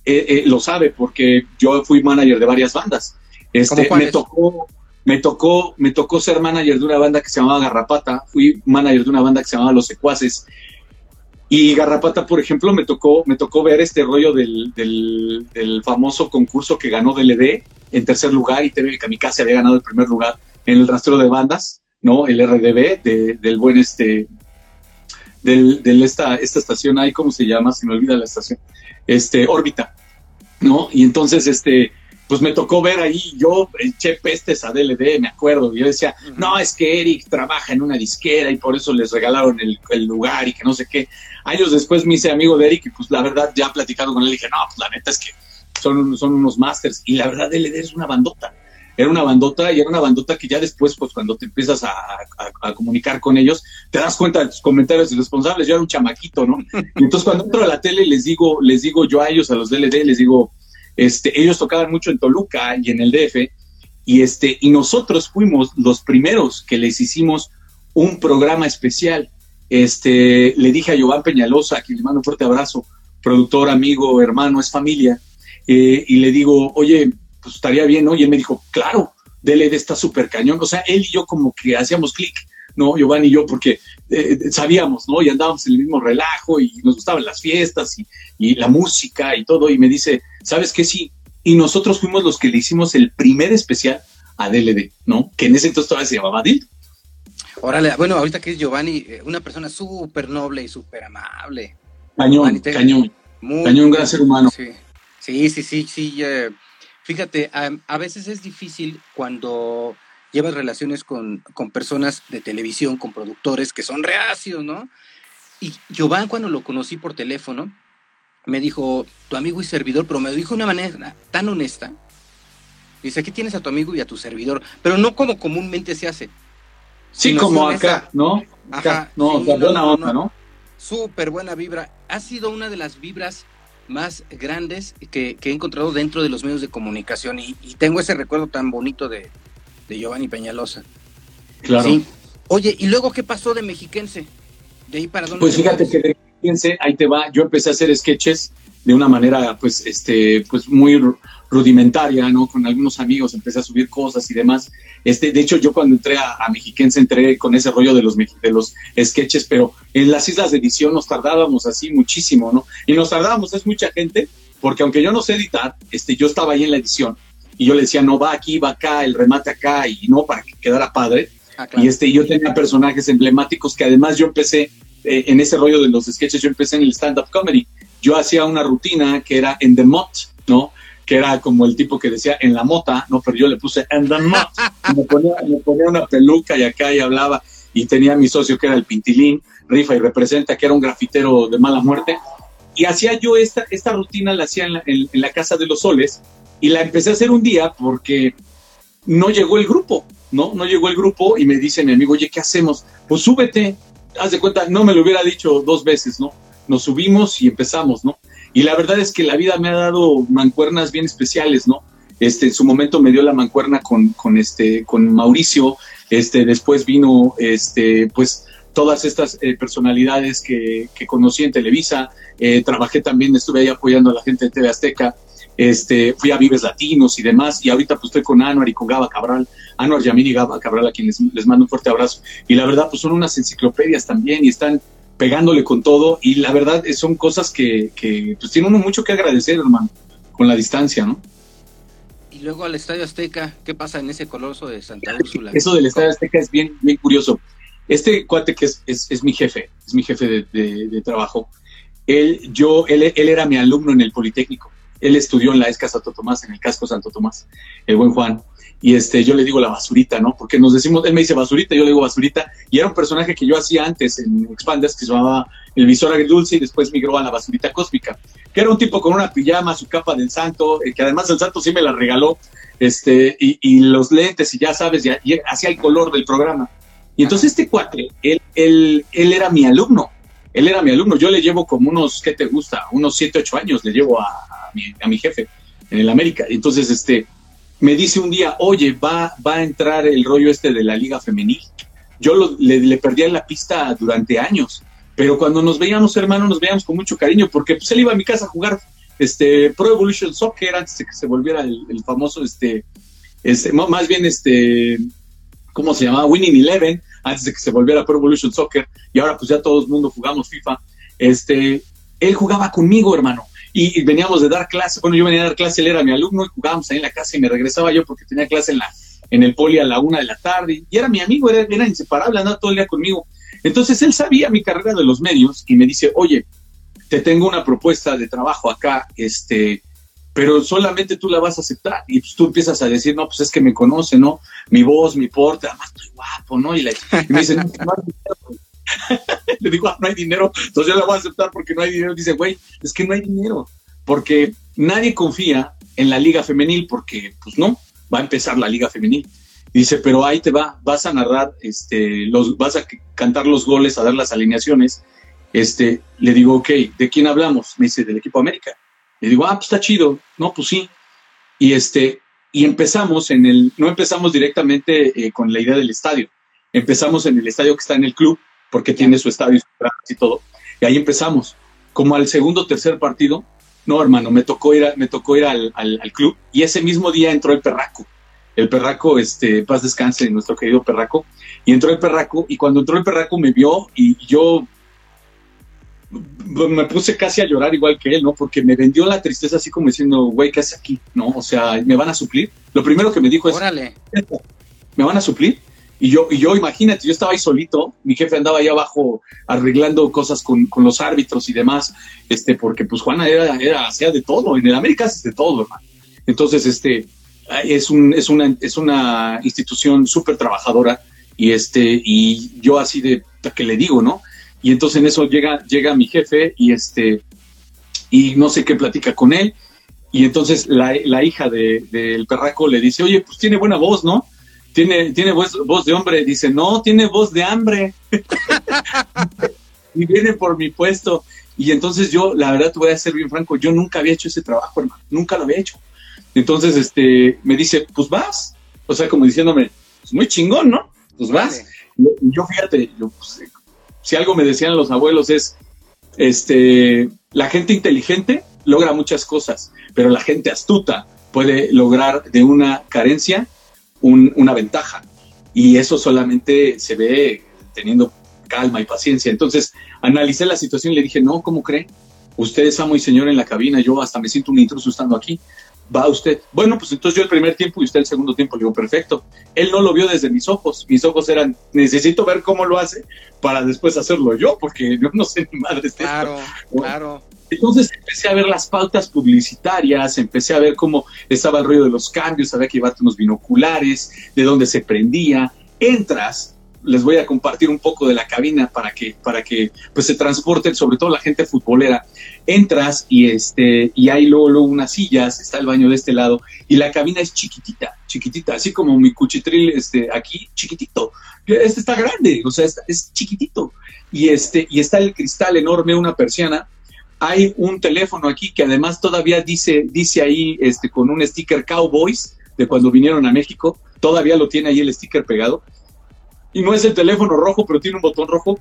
eh, eh, lo sabe, porque yo fui manager de varias bandas. Este, me tocó, me tocó, me tocó ser manager de una banda que se llamaba Garrapata, fui manager de una banda que se llamaba Los Secuaces, y Garrapata, por ejemplo, me tocó, me tocó ver este rollo del, del, famoso concurso que ganó DLD en tercer lugar y TV Kamikaze había ganado el primer lugar en el rastreo de bandas, ¿no? El RDB del buen este, del, del esta, esta estación ahí, ¿cómo se llama? Se me olvida la estación. Este, órbita, ¿no? Y entonces, este, pues me tocó ver ahí, yo eché pestes a DLD, me acuerdo, y yo decía, no, es que Eric trabaja en una disquera y por eso les regalaron el, el, lugar y que no sé qué. Años después me hice amigo de Eric y pues la verdad ya platicado con él dije, no, pues la neta es que son, son unos masters y la verdad DLD es una bandota. Era una bandota y era una bandota que ya después, pues cuando te empiezas a, a, comunicar con ellos, te das cuenta de tus comentarios irresponsables. Yo era un chamaquito, ¿no? Y entonces cuando entro a la tele les digo, les digo yo a ellos, a los DLD, les digo, este, ellos tocaban mucho en Toluca y en el DF, y, este, y nosotros fuimos los primeros que les hicimos un programa especial. Este, le dije a Giovanni Peñalosa, a quien le mando un fuerte abrazo, productor, amigo, hermano, es familia, eh, y le digo, oye, pues estaría bien, ¿no? Y él me dijo, claro, DLD está súper cañón. O sea, él y yo como que hacíamos clic, ¿no? Giovanni y yo, porque eh, sabíamos, ¿no? Y andábamos en el mismo relajo y nos gustaban las fiestas y, y la música y todo. Y me dice, ¿sabes qué? Sí. Y nosotros fuimos los que le hicimos el primer especial a DLD, ¿no? Que en ese entonces todavía se llamaba DIL. Órale, bueno, ahorita que es Giovanni, eh, una persona súper noble y súper amable. Cañón, cañón. cañón, gran ser humano. Sí, sí, sí, sí. fíjate, a, veces es difícil cuando llevas relaciones con, con, personas de televisión, con productores que son reacios, ¿no? Y Giovanni, cuando lo conocí por teléfono, me dijo, tu amigo y servidor, pero me dijo de una manera tan honesta Dice, aquí tienes a tu amigo y a tu servidor, pero no como comúnmente se hace. Sí, como acá, ¿no? Acá, no, buena onda, ¿no? Súper buena vibra. Ha sido una de las vibras más grandes que, he encontrado dentro de los medios de comunicación y, tengo ese recuerdo tan bonito de, Giovanni Peñalosa. Claro. Oye, ¿y luego qué pasó de Mexiquense? De ahí para dónde. Pues fíjate que de Mexiquense, ahí te va, yo empecé a hacer sketches de una manera, pues, este, pues muy rudimentaria, ¿no? Con algunos amigos empecé a subir cosas y demás. Este, de hecho, yo cuando entré a, Mexiquense entré con ese rollo de los, de los sketches, pero en las islas de edición nos tardábamos así muchísimo, ¿no? Y nos tardábamos, es mucha gente, porque aunque yo no sé editar, este, yo estaba ahí en la edición y yo le decía, no, va aquí, va acá, el remate acá, y no, para que quedara padre. Ah, y este, yo tenía personajes emblemáticos que además yo empecé eh, en ese rollo de los sketches, yo empecé en el stand-up comedy. Yo hacía una rutina que era en The Mott, ¿no? que era como el tipo que decía en la mota, no, pero yo le puse en the mot. Me ponía, me ponía una peluca y acá y hablaba, y tenía a mi socio que era el Pintilín, rifa y representa, que era un grafitero de mala muerte. Y hacía yo esta, esta rutina, la hacía en la, en la Casa de los Soles, y la empecé a hacer un día porque no llegó el grupo, ¿no? No llegó el grupo y me dice mi amigo, oye, ¿qué hacemos? Pues súbete, haz de cuenta, no me lo hubiera dicho dos veces, ¿no? Nos subimos y empezamos, ¿no? Y la verdad es que la vida me ha dado mancuernas bien especiales, ¿no? Este, en su momento me dio la mancuerna con, con, este, con Mauricio, este, después vino, este, pues, todas estas eh, personalidades que, que, conocí en Televisa, eh, trabajé también, estuve ahí apoyando a la gente de TV Azteca, este, fui a Vives Latinos y demás, y ahorita pues estoy con Anuar y con Gaba Cabral, Anuar Yamir y Gaba Cabral, a quienes les mando un fuerte abrazo, y la verdad pues son unas enciclopedias también, y están pegándole con todo y la verdad son cosas que, que pues tiene uno mucho que agradecer, hermano, con la distancia, ¿no? Y luego al Estadio Azteca, ¿qué pasa en ese coloso de Santa Úrsula? Eso del Estadio Azteca es bien, bien curioso. Este cuate que es, es, mi jefe, es mi jefe de, trabajo, él, yo, él, él era mi alumno en el Politécnico. Él estudió en la ESCA Santo Tomás, en el casco Santo Tomás, el buen Juan y este, yo le digo la basurita, ¿no? Porque nos decimos, él me dice basurita, yo le digo basurita, y era un personaje que yo hacía antes en Expanders que se llamaba El Visor Agridulce y después migró a la basurita cósmica, que era un tipo con una pijama, su capa del santo, eh, que además el santo sí me la regaló, este, y, los lentes, y ya sabes, y, hacía el color del programa. Y entonces este cuate, él, él, él era mi alumno, él era mi alumno, yo le llevo como unos, ¿qué te gusta? Unos 7, 8 años le llevo a, mi, a mi jefe en el América. Entonces, este, me dice un día, oye, va, va a entrar el rollo este de la liga femenil. Yo le, le perdía la pista durante años, pero cuando nos veíamos, hermano, nos veíamos con mucho cariño, porque pues él iba a mi casa a jugar este Pro Evolution Soccer antes de que se volviera el, famoso, este, este, más bien este, ¿cómo se llamaba? Winning Eleven, antes de que se volviera Pro Evolution Soccer, y ahora pues ya todo el mundo jugamos FIFA. Este, él jugaba conmigo, hermano y, veníamos de dar clase, bueno, yo venía a dar clase, él era mi alumno y jugábamos ahí en la casa y me regresaba yo porque tenía clase en la en el poli a la una de la tarde y era mi amigo, era, era inseparable, andaba todo el día conmigo. Entonces él sabía mi carrera de los medios y me dice, oye, te tengo una propuesta de trabajo acá, este, pero solamente tú la vas a aceptar. Y pues tú empiezas a decir, no, pues es que me conoce, ¿no? Mi voz, mi porte, además estoy guapo, ¿no? Y, me dice, no, no, Le digo, ah, no hay dinero, entonces yo la voy a aceptar porque no hay dinero. Dice, güey, es que no hay dinero, porque nadie confía en la liga femenil porque, pues no, va a empezar la liga femenil. Dice, pero ahí te va, vas a narrar, este, los, vas a cantar los goles, a dar las alineaciones. Este, le digo, ok, ¿de quién hablamos? Me dice, del equipo América. Le digo, ah, pues está chido. No, pues sí. Y este, y empezamos en el, no empezamos directamente eh, con la idea del estadio. Empezamos en el estadio que está en el club, porque tiene su estadio y todo. Y ahí empezamos. Como al segundo o tercer partido, no, hermano, me tocó ir, me tocó ir al, club y ese mismo día entró el perraco. El perraco, este, paz descanse, nuestro querido perraco. Y entró el perraco y cuando entró el perraco me vio y yo me puse casi a llorar igual que él, ¿no? Porque me vendió la tristeza así como diciendo, güey, ¿qué hace aquí? ¿No? O sea, ¿me van a suplir? Lo primero que me dijo es, Órale. ¿me van a suplir? Y yo, y yo, imagínate, yo estaba ahí solito, mi jefe andaba ahí abajo arreglando cosas con, con los árbitros y demás, este, porque pues Juana era, era, hacía de todo, en el América hace de todo, hermano. Entonces, este, es, un, es, una, es una institución súper trabajadora y este, y yo así de, que le digo, ¿no? Y entonces en eso llega, llega mi jefe y este, y no sé qué platica con él Y entonces la, hija del perraco le dice, oye, pues tiene buena voz, ¿no? Tiene, tiene voz, voz de hombre. Dice, no, tiene voz de hambre. y viene por mi puesto. Y entonces yo, la verdad, te voy a ser bien franco, yo nunca había hecho ese trabajo, hermano, nunca lo había hecho. Entonces, este, me dice, pues vas. O sea, como diciéndome, pues muy chingón, ¿no? Pues vas. Y yo, fíjate, yo, pues, si algo me decían los abuelos es, este, la gente inteligente logra muchas cosas, pero la gente astuta puede lograr de una carencia una ventaja. Y eso solamente se ve teniendo calma y paciencia. Entonces, analicé la situación y le dije, no, ¿cómo cree? Usted es amo y señor en la cabina, yo hasta me siento un intruso estando aquí. Va usted. Bueno, pues entonces yo el primer tiempo y usted el segundo tiempo. Le digo, perfecto. Él no lo vio desde mis ojos. Mis ojos eran, necesito ver cómo lo hace para después hacerlo yo, porque yo no sé ni madre. Claro, claro. Entonces empecé a ver las pautas publicitarias, empecé a ver cómo estaba el ruido de los cambios, había que llevarte unos binoculares, de dónde se prendía. Entras, les voy a compartir un poco de la cabina para que, para que pues, se transporten, sobre todo la gente futbolera. Entras y, este, y hay luego, unas sillas, está el baño de este lado, y la cabina es chiquitita, chiquitita, así como mi cuchitril este, aquí, chiquitito. Este está grande, o sea, es chiquitito. Y, este, y está el cristal enorme, una persiana, hay un teléfono aquí que además todavía dice, dice ahí este, con un sticker Cowboys de cuando vinieron a México, todavía lo tiene ahí el sticker pegado. Y no es el teléfono rojo, pero tiene un botón rojo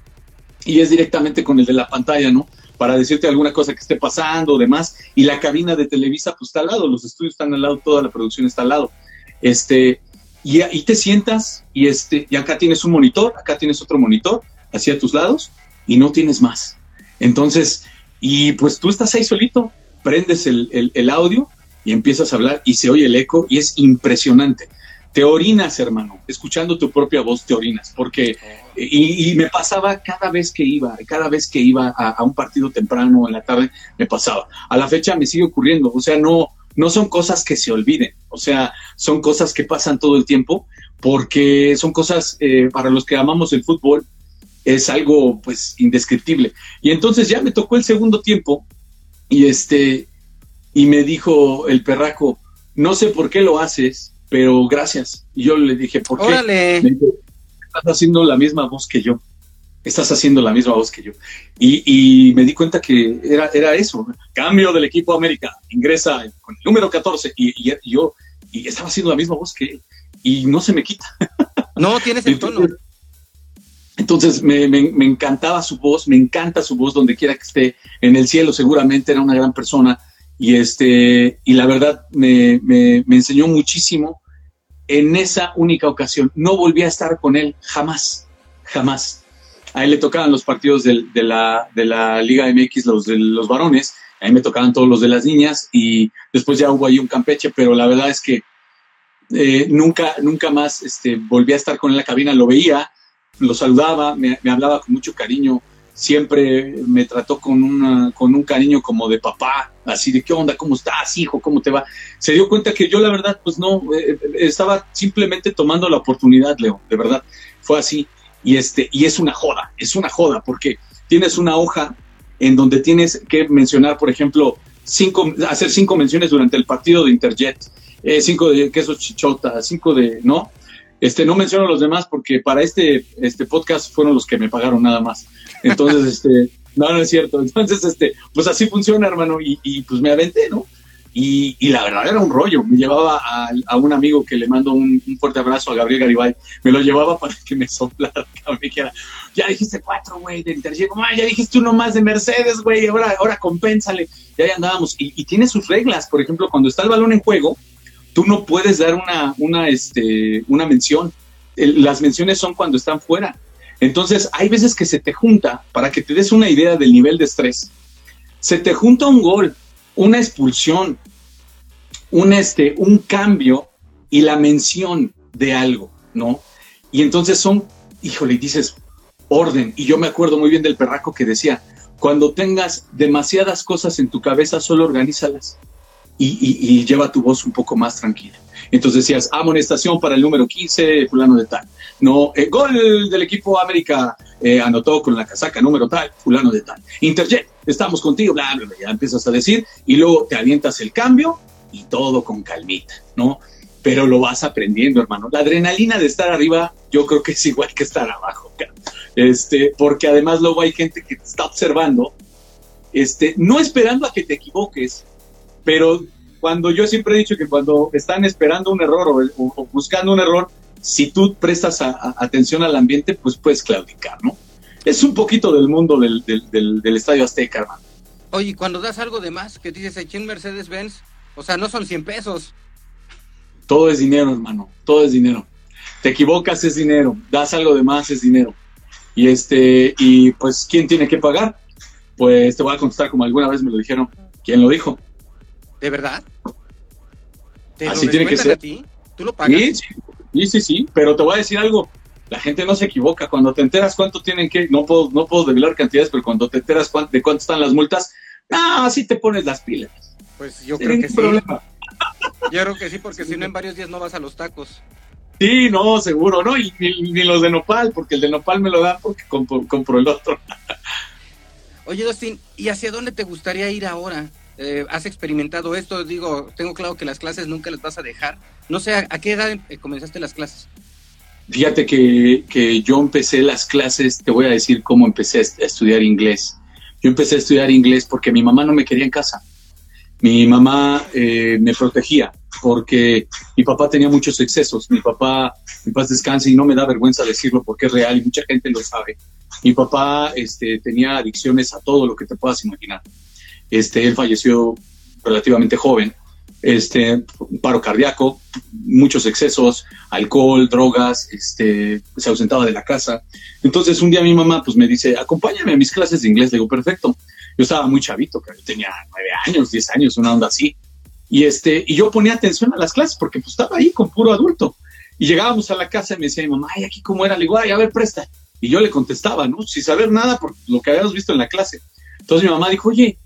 y es directamente con el de la pantalla, ¿no? Para decirte alguna cosa que esté pasando demás. Y la cabina de Televisa, pues está al lado, los estudios están al lado, toda la producción está al lado. Este, y ahí te sientas y, este, y acá tienes un monitor, acá tienes otro monitor, hacia tus lados, y no tienes más. Entonces, y pues tú estás ahí solito, prendes el, audio y empiezas a hablar y se oye el eco y es impresionante. Te orinas, hermano, escuchando tu propia voz te orinas, porque, y, me pasaba cada vez que iba, cada vez que iba a, un partido temprano en la tarde, me pasaba. A la fecha me sigue ocurriendo, o sea, no, no son cosas que se olviden, o sea, son cosas que pasan todo el tiempo, porque son cosas eh, para los que amamos el fútbol, es algo pues indescriptible. Y entonces ya me tocó el segundo tiempo y este y me dijo el perraco, no sé por qué lo haces, pero gracias. Y yo le dije, ¿por qué? estás haciendo la misma voz que yo. Estás haciendo la misma voz que yo. Y, me di cuenta que era, era eso. Cambio del equipo América. Ingresa con el número 14. Y, yo y estaba haciendo la misma voz que él. Y no se me quita. No, tienes el tono. Entonces me, encantaba su voz, me encanta su voz donde quiera que esté, en el cielo seguramente era una gran persona y, este, y la verdad me, enseñó muchísimo en esa única ocasión. No volví a estar con él jamás, jamás. A él le tocaban los partidos de, la, Liga MX, los de los varones, a mí me tocaban todos los de las niñas y después ya hubo ahí un Campeche, pero la verdad es que eh, nunca, nunca más este, volví a estar con él en la cabina, lo veía, lo saludaba, me, hablaba con mucho cariño, siempre me trató con, una, con un cariño como de papá, así de qué onda, cómo estás, hijo, cómo te va. Se dio cuenta que yo la verdad, pues no, eh, eh, estaba simplemente tomando la oportunidad, Leo, de verdad, fue así. Y, este, y es una joda, es una joda, porque tienes una hoja en donde tienes que mencionar, por ejemplo, cinco, hacer cinco menciones durante el partido de Interjet, eh, cinco de queso chichota, cinco de, ¿no? Este, no menciono a los demás porque para este, este podcast fueron los que me pagaron nada más. Entonces, este, no, no es cierto. Entonces, este, pues así funciona, hermano, y, pues me aventé, ¿no? Y, la verdad era un rollo. Me llevaba a, un amigo que le mando un, fuerte abrazo a Gabriel Garibay. Me lo llevaba para que me soplara. ya dijiste cuatro, güey, de Interjet. ya dijiste uno más de Mercedes, güey. Ahora, ahora compénsale. Y ahí andábamos. Y, y tiene sus reglas. Por ejemplo, cuando está el balón en juego, tú no puedes dar una, una, este, una mención. las menciones son cuando están fuera. Entonces, hay veces que se te junta, para que te des una idea del nivel de estrés, se te junta un gol, una expulsión, un, este, un cambio y la mención de algo, ¿no? Y entonces son, híjole, dices, orden. Y yo me acuerdo muy bien del perraco que decía, cuando tengas demasiadas cosas en tu cabeza, solo organízalas y, lleva tu voz un poco más tranquila. Entonces decías, amonestación para el número 15, fulano de tal. No, eh, gol del equipo América, eh, anotó con la casaca número tal, fulano de tal. Interjet, estamos contigo, bla, bla, bla, ya empiezas a decir y luego te avientas el cambio y todo con calmita, ¿no? Pero lo vas aprendiendo, hermano. La adrenalina de estar arriba, yo creo que es igual que estar abajo, este, porque además luego hay gente que te está observando, este, no esperando a que te equivoques, pero cuando yo siempre he dicho que cuando están esperando un error o, buscando un error, si tú prestas atención al ambiente, pues puedes claudicar, ¿no? Es un poquito del mundo del, del, Estadio Azteca, hermano. Oye, cuando das algo de más, que dices aquí en Mercedes-Benz, o sea, no son 100 pesos. Todo es dinero, hermano, todo es dinero. Te equivocas, es dinero. Das algo de más, es dinero. Y este, y pues, ¿quién tiene que pagar? Pues te voy a contestar como alguna vez me lo dijeron. ¿Quién lo dijo? ¿De verdad? ¿Te Así tiene que ser. A ti? ¿Tú lo pagas? Sí, sí, sí, pero te voy a decir algo. La gente no se equivoca. Cuando te enteras cuánto tienen que, no puedo, no puedo develar cantidades, pero cuando te enteras de cuánto están las multas, ah, así te pones las pilas. Pues yo creo que sí. Problema. Yo creo que sí, porque si no en varios días no vas a los tacos. Sí, no, seguro, ¿no? Y ni, los de nopal, porque el de nopal me lo dan porque compro, compro el otro. Oye, Dustin, ¿y hacia dónde te gustaría ir ahora? Eh, has experimentado esto, digo, tengo claro que las clases nunca las vas a dejar. No sé, ¿a, qué edad eh, comenzaste las clases? Fíjate que, yo empecé las clases, te voy a decir cómo empecé a estudiar inglés. Yo empecé a estudiar inglés porque mi mamá no me quería en casa. Mi mamá eh, me protegía porque mi papá tenía muchos excesos. Mi papá, en paz descanse, y no me da vergüenza decirlo porque es real y mucha gente lo sabe. Mi papá este, tenía adicciones a todo lo que te puedas imaginar. Este, él falleció relativamente joven, este, paro cardíaco, muchos excesos, alcohol, drogas, este, se ausentaba de la casa. Entonces un día mi mamá pues me dice, acompáñame a mis clases de inglés. Le digo, perfecto. Yo estaba muy chavito, que tenía nueve años, diez años, una onda así. Y este, yo ponía atención a las clases porque pues estaba ahí con puro adulto. Y llegábamos a la casa y me decía mi mamá, ay, aquí cómo era. Le digo, ay, a ver, presta. Y yo le contestaba, ¿no? Sin saber nada por lo que habíamos visto en la clase. Entonces mi mamá dijo, oye,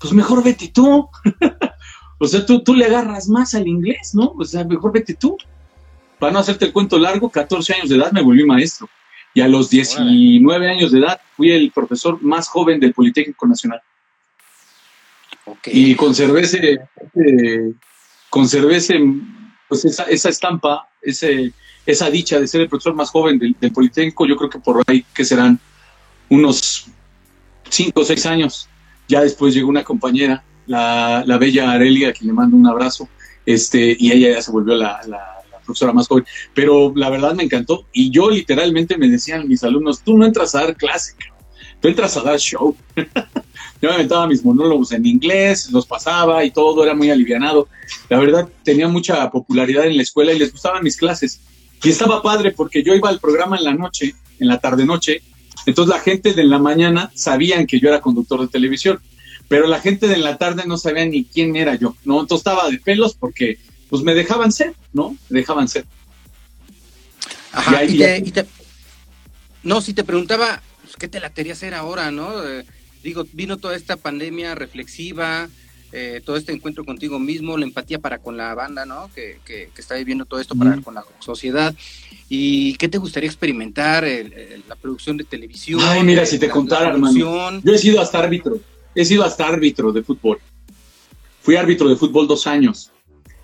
pues mejor vete tú. o sea, tú, tú le agarras más al inglés, ¿no? O sea, mejor vete tú. Para no hacerte el cuento largo, 14 años de edad me volví maestro. Y a los 19 años de edad fui el profesor más joven del Politécnico Nacional. Y conservé ese, conservé ese, pues esa, esa estampa, ese, esa dicha de ser el profesor más joven del, del Politécnico, yo creo que por ahí que serán unos 5 o 6 años. Ya después llegó una compañera, la, la bella Arelia, a quien le mando un abrazo, este, y ella ya se volvió la, la, profesora más joven. Pero la verdad me encantó. Y yo literalmente me decían mis alumnos, tú no entras a dar clase, tú entras a dar show. yo me aventaba mis monólogos en inglés, los pasaba y todo, era muy alivianado. La verdad, tenía mucha popularidad en la escuela y les gustaban mis clases. Y estaba padre porque yo iba al programa en la noche, en la tarde-noche, entonces la gente de la mañana sabían que yo era conductor de televisión, pero la gente de la tarde no sabía ni quién era yo, ¿no? Entonces estaba de pelos porque pues me dejaban ser, ¿no? Me dejaban ser. Ajá, y, te, no, si te preguntaba, pues, ¿qué te la quería hacer ahora, no? Eh, digo, vino toda esta pandemia reflexiva, eh, todo este encuentro contigo mismo, la empatía para con la banda, ¿no? Que, que, está viviendo todo esto para con la sociedad. ¿Y qué te gustaría experimentar? la producción de televisión. Ay, mira, si te contara, hermano. Yo he sido hasta árbitro. He sido hasta árbitro de fútbol. Fui árbitro de fútbol dos años.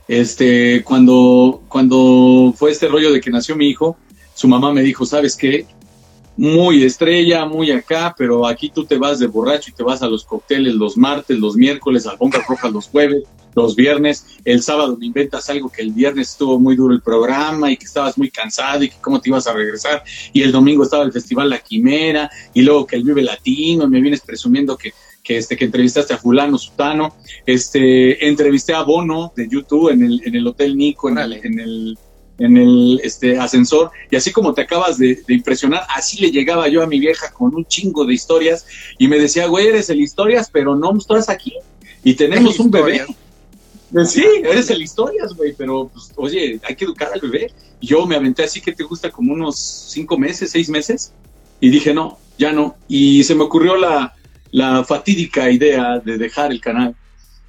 Este, cuando, cuando fue este rollo de que nació mi hijo, su mamá me dijo, ¿sabes qué? Muy estrella, muy acá, pero aquí tú te vas de borracho y te vas a los cócteles los martes, los miércoles, alfombras rojas los jueves, los viernes, el sábado me inventas algo que el viernes estuvo muy duro el programa y que estabas muy cansado y que cómo te ibas a regresar, y el domingo estaba el festival La Quimera, y luego que el Vive Latino, y me vienes presumiendo que, que, este, que entrevistaste a fulano, sutano, este, entrevisté a Bono de YouTube en el, en el Hotel Nico, en en el en el este, ascensor y así como te acabas de, impresionar, así le llegaba yo a mi vieja con un chingo de historias y me decía, güey, eres el historias, pero no estás aquí y tenemos un bebé. Pues sí, eres el historias, güey, pero pues, oye, hay que educar al bebé. yo me aventé así que te gusta como unos cinco meses, seis meses y dije, no, ya no. Y se me ocurrió la, la fatídica idea de dejar el canal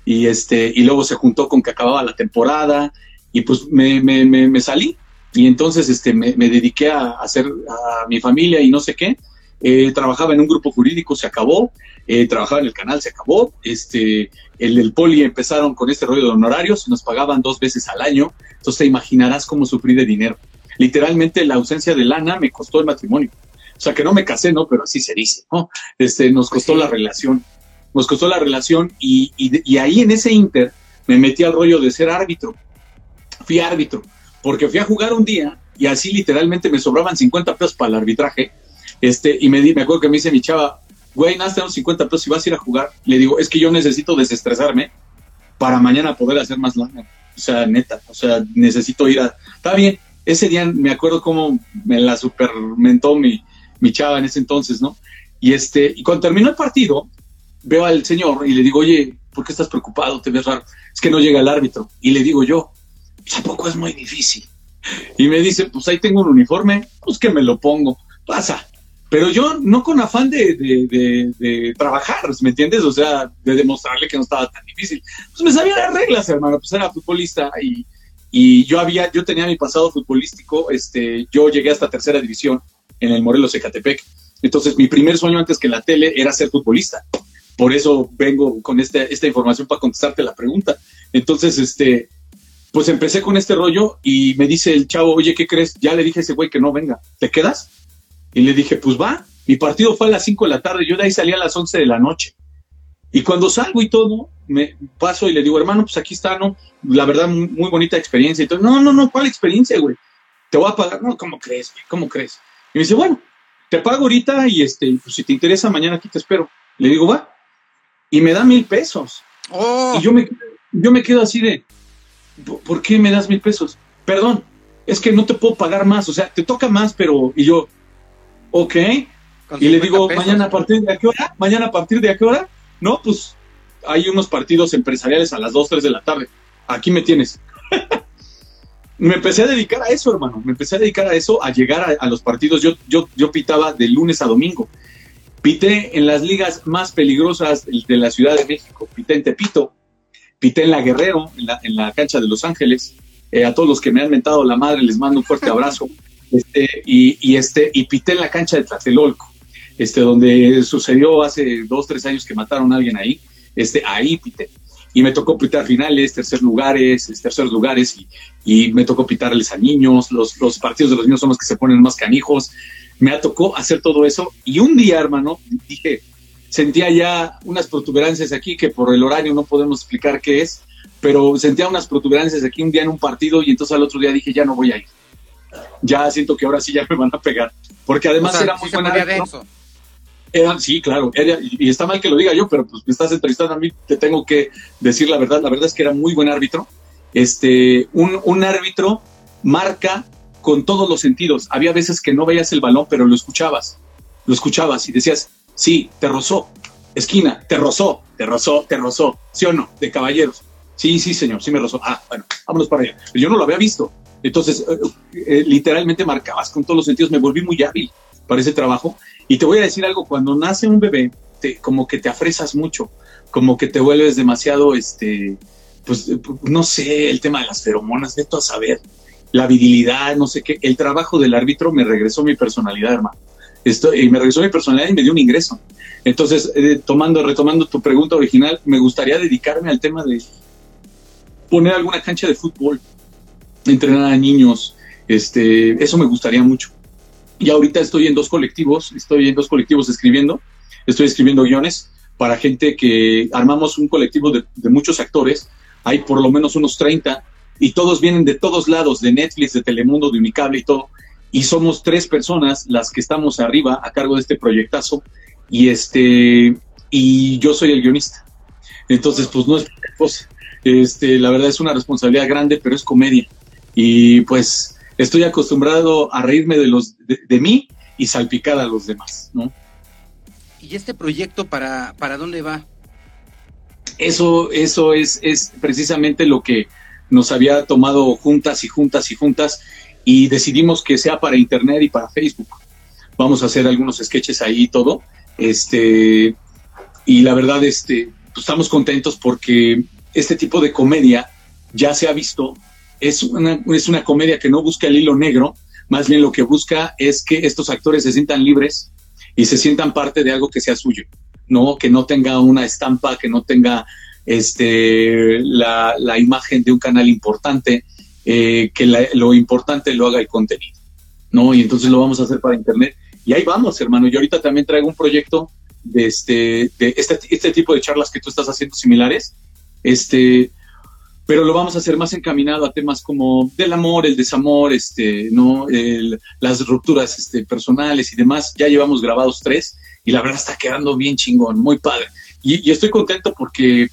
y este y luego se juntó con que acababa la temporada y pues me, me, me, salí y entonces este, me, dediqué a hacer a mi familia y no sé qué. eh, trabajaba en un grupo jurídico, se acabó, eh, trabajaba en el canal, se acabó, este, el del poli empezaron con este rollo de honorarios, nos pagaban dos veces al año, entonces te imaginarás cómo sufrí de dinero. Literalmente la ausencia de lana me costó el matrimonio. O sea, que no me casé, ¿no? Pero así se dice, ¿no? Este, nos costó la relación, nos costó la relación y, y ahí en ese inter me metí al rollo de ser árbitro. Fui árbitro, porque fui a jugar un día y así literalmente me sobraban 50 pesos para el arbitraje. Este, y me, di, me acuerdo que me dice mi chava, güey, nada, tenemos 50 pesos y vas a ir a jugar. Le digo, es que yo necesito desestresarme para mañana poder hacer más lana. O sea, neta, o sea, necesito ir a... Está bien, ese día me acuerdo cómo me la supermentó mi, mi chava en ese entonces, ¿no? Y, este, y cuando terminó el partido, veo al señor y le digo, oye, ¿por qué estás preocupado? Te ves raro. Es que no llega el árbitro. Y le digo yo, tampoco es muy difícil. Y me dice, pues ahí tengo un uniforme, pues que me lo pongo. Pasa. Pero yo no con afán de, de, trabajar, ¿me entiendes? O sea, de demostrarle que no estaba tan difícil. Pues me sabía las reglas, hermano, pues era futbolista y, y yo había, yo tenía mi pasado futbolístico, este, yo llegué hasta tercera división en el Morelos Ecatepec. Entonces, mi primer sueño antes que la tele era ser futbolista. Por eso vengo con esta, esta información para contestarte la pregunta. Entonces, este, pues empecé con este rollo y me dice el chavo, oye, ¿qué crees? Ya le dije a ese güey que no venga, ¿te quedas? Y le dije, pues va, mi partido fue a las 5 de la tarde, yo de ahí salí a las 11 de la noche. Y cuando salgo y todo, me paso y le digo, hermano, pues aquí está, ¿no? La verdad, muy, bonita experiencia. Y todo, no, no, no, ¿cuál experiencia, güey? Te voy a pagar. No, ¿cómo crees, güey? ¿Cómo crees? Y me dice, bueno, te pago ahorita y este, pues si te interesa, mañana aquí te espero. Le digo, va. Y me da mil pesos. Oh. Y yo me, yo me quedo así de, ¿por qué me das mil pesos? Perdón, es que no te puedo pagar más, o sea, te toca más, pero, y yo, ok, y le digo, mañana a partir de a qué hora, mañana a partir de a qué hora, no, pues hay unos partidos empresariales a las 2, 3 de la tarde, aquí me tienes. me empecé a dedicar a eso, hermano, me empecé a dedicar a eso, a llegar a, los partidos, yo, yo, yo pitaba de lunes a domingo, pité en las ligas más peligrosas de la Ciudad de México, pité en Tepito, pité en la Guerrero, en la, cancha de Los Ángeles. Eh, a todos los que me han mentado la madre les mando un fuerte abrazo. Este, y, este, y pité en la cancha de Tlatelolco, este, donde sucedió hace dos, tres años que mataron a alguien ahí. Este, ahí pité. Y me tocó pitar finales, tercer lugares, terceros lugares, y, y, me tocó pitarles a niños. Los, los partidos de los niños son los que se ponen más canijos. Me tocó hacer todo eso. Y un día, hermano, dije, sentía ya unas protuberancias aquí que por el horario no podemos explicar qué es, pero sentía unas protuberancias aquí un día en un partido y entonces al otro día dije, ya no voy a ir. Ya siento que ahora sí ya me van a pegar, porque además era muy buena. Era, sí, claro, y está mal que lo diga yo, pero pues me estás entrevistando a mí, te tengo que decir la verdad. La verdad es que era muy buen árbitro. Este, un, un árbitro marca con todos los sentidos. Había veces que no veías el balón, pero lo escuchabas. Lo escuchabas y decías, Sí, te rozó. Esquina, te rozó, te rozó, te rozó. ¿Sí o no? De caballeros. Sí, sí, señor, sí me rozó. Ah, bueno, vámonos para allá. Yo no lo había visto. Entonces, eh, eh, literalmente marcabas con todos los sentidos. Me volví muy hábil para ese trabajo. Y te voy a decir algo, cuando nace un bebé, te, como que te afresas mucho, como que te vuelves demasiado, este, pues, no sé, el tema de las feromonas, de todo saber, la virilidad, no sé qué. El trabajo del árbitro me regresó mi personalidad, hermano y me regresó mi personalidad y me dio un ingreso. Entonces, eh, tomando, retomando tu pregunta original, me gustaría dedicarme al tema de poner alguna cancha de fútbol, entrenar a niños, este, eso me gustaría mucho. Y ahorita estoy en dos colectivos, estoy en dos colectivos escribiendo, estoy escribiendo guiones para gente que armamos un colectivo de, de muchos actores, hay por lo menos unos 30 y todos vienen de todos lados, de Netflix, de Telemundo, de Unicable y todo y somos tres personas las que estamos arriba a cargo de este proyectazo y este y yo soy el guionista. Entonces, pues no es cosa. Este, la verdad es una responsabilidad grande, pero es comedia. Y pues estoy acostumbrado a reírme de los de, mí y salpicar a los demás, ¿no? ¿Y este proyecto para, para dónde va? Eso, eso es, es precisamente lo que nos había tomado juntas y juntas y juntas y decidimos que sea para internet y para Facebook. Vamos a hacer algunos sketches ahí y todo. Este, y la verdad, este, pues estamos contentos porque este tipo de comedia ya se ha visto. Es una, es una comedia que no busca el hilo negro, más bien lo que busca es que estos actores se sientan libres y se sientan parte de algo que sea suyo, no que no tenga una estampa, que no tenga este, la, la imagen de un canal importante, eh, que lo importante lo haga el contenido, ¿no? Y entonces lo vamos a hacer para Internet. Y ahí vamos, hermano. Yo ahorita también traigo un proyecto de este, de este, este tipo de charlas que tú estás haciendo similares, este, pero lo vamos a hacer más encaminado a temas como del amor, el desamor, este, ¿no? las rupturas este, personales y demás. Ya llevamos grabados tres y la verdad está quedando bien chingón, muy padre. Y, estoy contento porque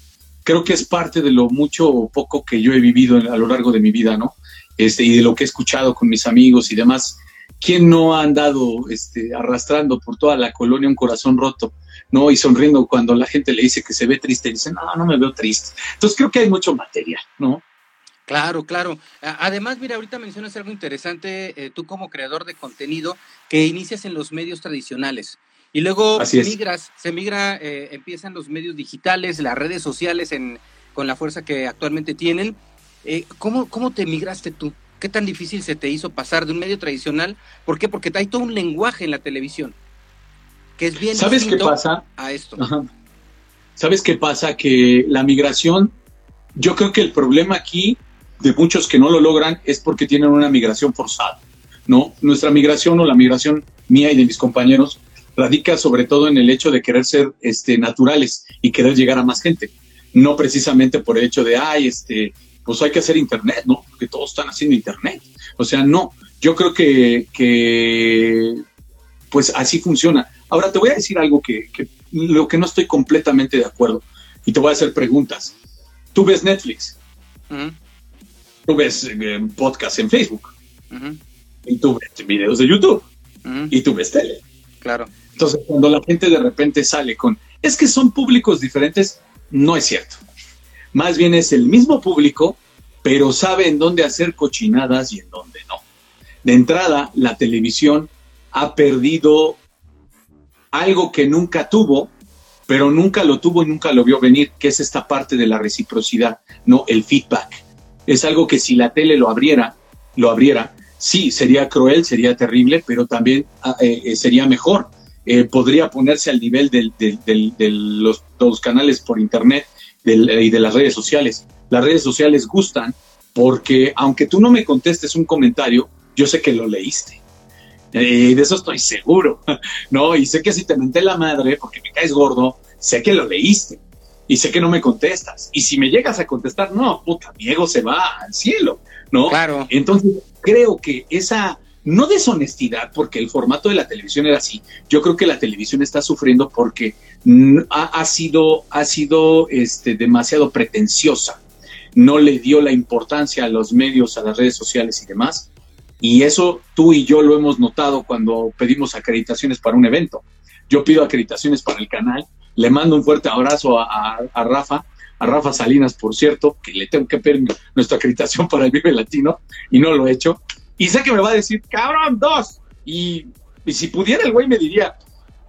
creo que es parte de lo mucho o poco que yo he vivido a lo largo de mi vida, ¿no? Este, y de lo que he escuchado con mis amigos y demás. ¿Quién no ha andado este, arrastrando por toda la colonia un corazón roto? ¿no? Y sonriendo cuando la gente le dice que se ve triste, dice, no, no me veo triste. Entonces creo que hay mucho material, ¿no? Claro, claro. Además, mira, ahorita mencionas algo interesante, eh, tú como creador de contenido, que inicias en los medios tradicionales y luego migras, se migra, eh, empiezan los medios digitales, las redes sociales en, con la fuerza que actualmente tienen. Eh, ¿cómo, ¿Cómo te migraste tú? ¿Qué tan difícil se te hizo pasar de un medio tradicional? ¿Por qué? Porque hay todo un lenguaje en la televisión que es bien ¿Sabes qué pasa? a esto. ¿Sabes qué pasa? Que la migración, yo creo que el problema aquí de muchos que no lo logran es porque tienen una migración forzada, ¿no? Nuestra migración o la migración mía y de mis compañeros radica sobre todo en el hecho de querer ser este, naturales y querer llegar a más gente, no precisamente por el hecho de, ay, este, pues hay que hacer internet, ¿no? Porque todos están haciendo internet. O sea, no, yo creo que, que pues así funciona. Ahora te voy a decir algo que, lo que no estoy completamente de acuerdo y te voy a hacer preguntas. Tú ves Netflix, tú ves eh, podcast en Facebook y tú ves videos de YouTube y tú ves tele. Claro. Entonces, cuando la gente de repente sale con, es que son públicos diferentes, no es cierto. Más bien es el mismo público, pero sabe en dónde hacer cochinadas y en dónde no. De entrada, la televisión ha perdido algo que nunca tuvo, pero nunca lo tuvo y nunca lo vio venir, que es esta parte de la reciprocidad, no el feedback. Es algo que si la tele lo abriera, lo abriera, sí, sería cruel, sería terrible, pero también ah, eh, eh, sería mejor. Eh, podría ponerse al nivel de los, los, canales por internet y de las redes sociales. Las redes sociales gustan porque aunque tú no me contestes un comentario, yo sé que lo leíste. Y de eso estoy seguro, ¿no? Y sé que si te menté la madre porque me caes gordo, sé que lo leíste y sé que no me contestas. Y si me llegas a contestar, no, puta, mi ego se va al cielo, ¿no? Claro. Entonces, creo que esa, no deshonestidad, porque el formato de la televisión era así, yo creo que la televisión está sufriendo porque ha, sido, ha sido este, demasiado pretenciosa, no le dio la importancia a los medios, a las redes sociales y demás, y eso tú y yo lo hemos notado cuando pedimos acreditaciones para un evento. Yo pido acreditaciones para el canal, le mando un fuerte abrazo a, Rafa, Rafa Salinas, por cierto, que le tengo que pedir nuestra acreditación para el Vive Latino y no lo he hecho. Y sé que me va a decir, cabrón, dos. Y, si pudiera el güey me diría,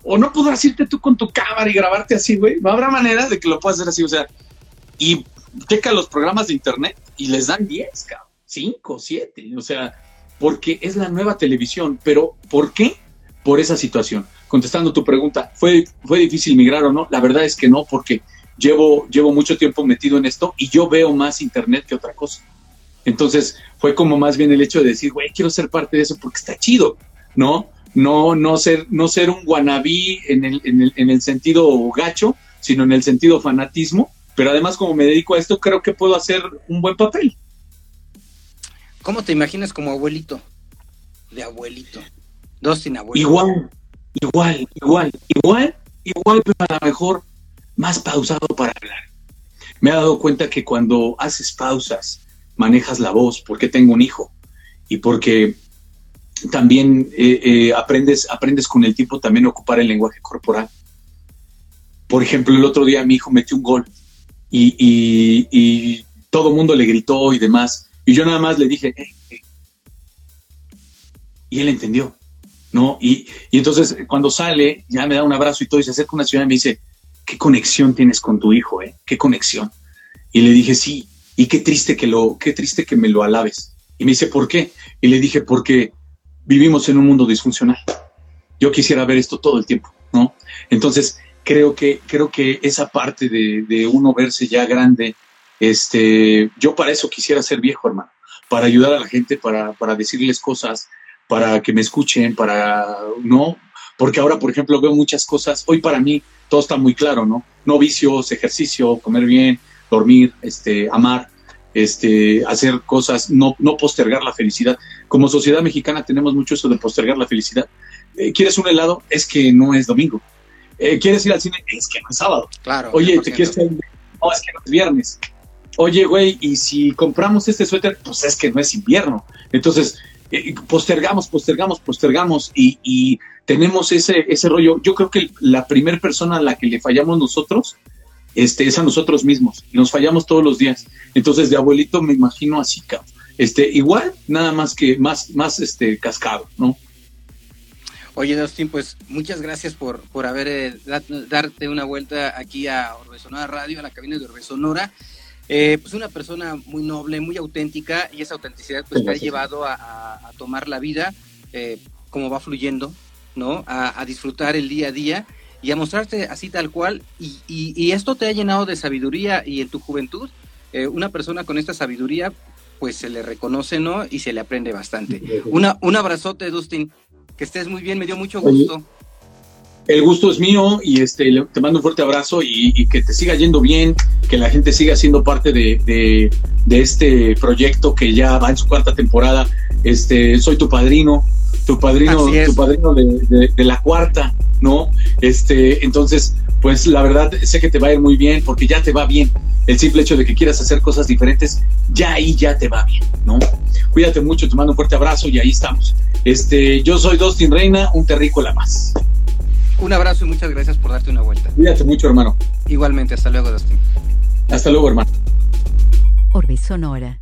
o no podrás irte tú con tu cámara y grabarte así, güey. No habrá manera de que lo puedas hacer así, o sea, y checa los programas de internet y les dan 10, cabrón, 5, 7, o sea, porque es la nueva televisión. Pero, ¿por qué? Por esa situación. Contestando tu pregunta, ¿fue, ¿fue difícil migrar o no? La verdad es que no, porque llevo, llevo mucho tiempo metido en esto y yo veo más internet que otra cosa. Entonces, fue como más bien el hecho de decir, güey, quiero ser parte de eso porque está chido, ¿no? No, no ser, no ser un guanabí en el, en, el, en el sentido gacho, sino en el sentido fanatismo. Pero además, como me dedico a esto, creo que puedo hacer un buen papel. ¿Cómo te imaginas como abuelito? De abuelito. Dos sin abuelito. Igual, igual, igual, igual, igual, pero a lo mejor más pausado para hablar. Me he dado cuenta que cuando haces pausas, manejas la voz, porque tengo un hijo y porque también eh, eh, aprendes, aprendes con el tiempo también a ocupar el lenguaje corporal. Por ejemplo, el otro día mi hijo metió un gol y, y, y todo el mundo le gritó y demás. Y yo nada más le dije, y él entendió, ¿no? Y, entonces cuando sale, ya me da un abrazo y todo, y se acerca una ciudad y me dice, ¿qué conexión tienes con tu hijo, eh? ¿Qué conexión? Y le dije, sí, y qué triste que lo, qué triste que me lo alabes. Y me dice, ¿por qué? Y le dije, porque vivimos en un mundo disfuncional. yo quisiera ver esto todo el tiempo, ¿no? Entonces, creo que, creo que esa parte de, de uno verse ya grande, este, yo para eso quisiera ser viejo, hermano, para ayudar a la gente, para, para decirles cosas, para que me escuchen, para, ¿no? Porque ahora, por ejemplo, veo muchas cosas, hoy para mí todo está muy claro, ¿no? No vicios, ejercicio, comer bien, dormir, este, amar, este, hacer cosas, no, no postergar la felicidad. Como sociedad mexicana tenemos mucho eso de postergar la felicidad. Eh, ¿Quieres un helado? Es que no es domingo. Eh, ¿Quieres ir al cine? Es que no es sábado. Claro. Oye, ¿te quieres No, es que no es viernes. Oye, güey, y si compramos este suéter, pues es que no es invierno. Entonces, eh, postergamos, postergamos, postergamos y, tenemos ese, ese rollo. Yo creo que la primera persona a la que le fallamos nosotros este, es a nosotros mismos. Nos fallamos todos los días. Entonces, de abuelito me imagino así, este, igual, nada más que más, más este, cascado, ¿no? Oye, Dustin, pues muchas gracias por, por haber eh, darte una vuelta aquí a Orbe Sonora Radio, a la cabina de Orbe Sonora. Eh, pues una persona muy noble, muy auténtica, y esa autenticidad pues te ha llevado a, tomar la vida eh, como va fluyendo, ¿no? A, disfrutar el día a día y a mostrarte así tal cual. Y, y, esto te ha llenado de sabiduría y en tu juventud, una persona con esta sabiduría pues se le reconoce, ¿no? Y se le aprende bastante. Una, un abrazote, Dustin. Que estés muy bien, me dio mucho gusto. El gusto es mío y este te mando un fuerte abrazo y, que te siga yendo bien, que la gente siga siendo parte de, este proyecto que ya va en su cuarta temporada. Este, soy tu padrino, tu padrino, tu padrino de, de, la cuarta, ¿no? Este, entonces, pues la verdad sé que te va a ir muy bien porque ya te va bien. El simple hecho de que quieras hacer cosas diferentes, ya ahí ya te va bien, ¿no? Cuídate mucho, te mando un fuerte abrazo y ahí estamos. Este, yo soy Dustin Reina, un terrícola más. Un abrazo y muchas gracias por darte una vuelta. Cuídate mucho, hermano. Igualmente, hasta luego, Dustin. Hasta luego, hermano. Orbe Sonora.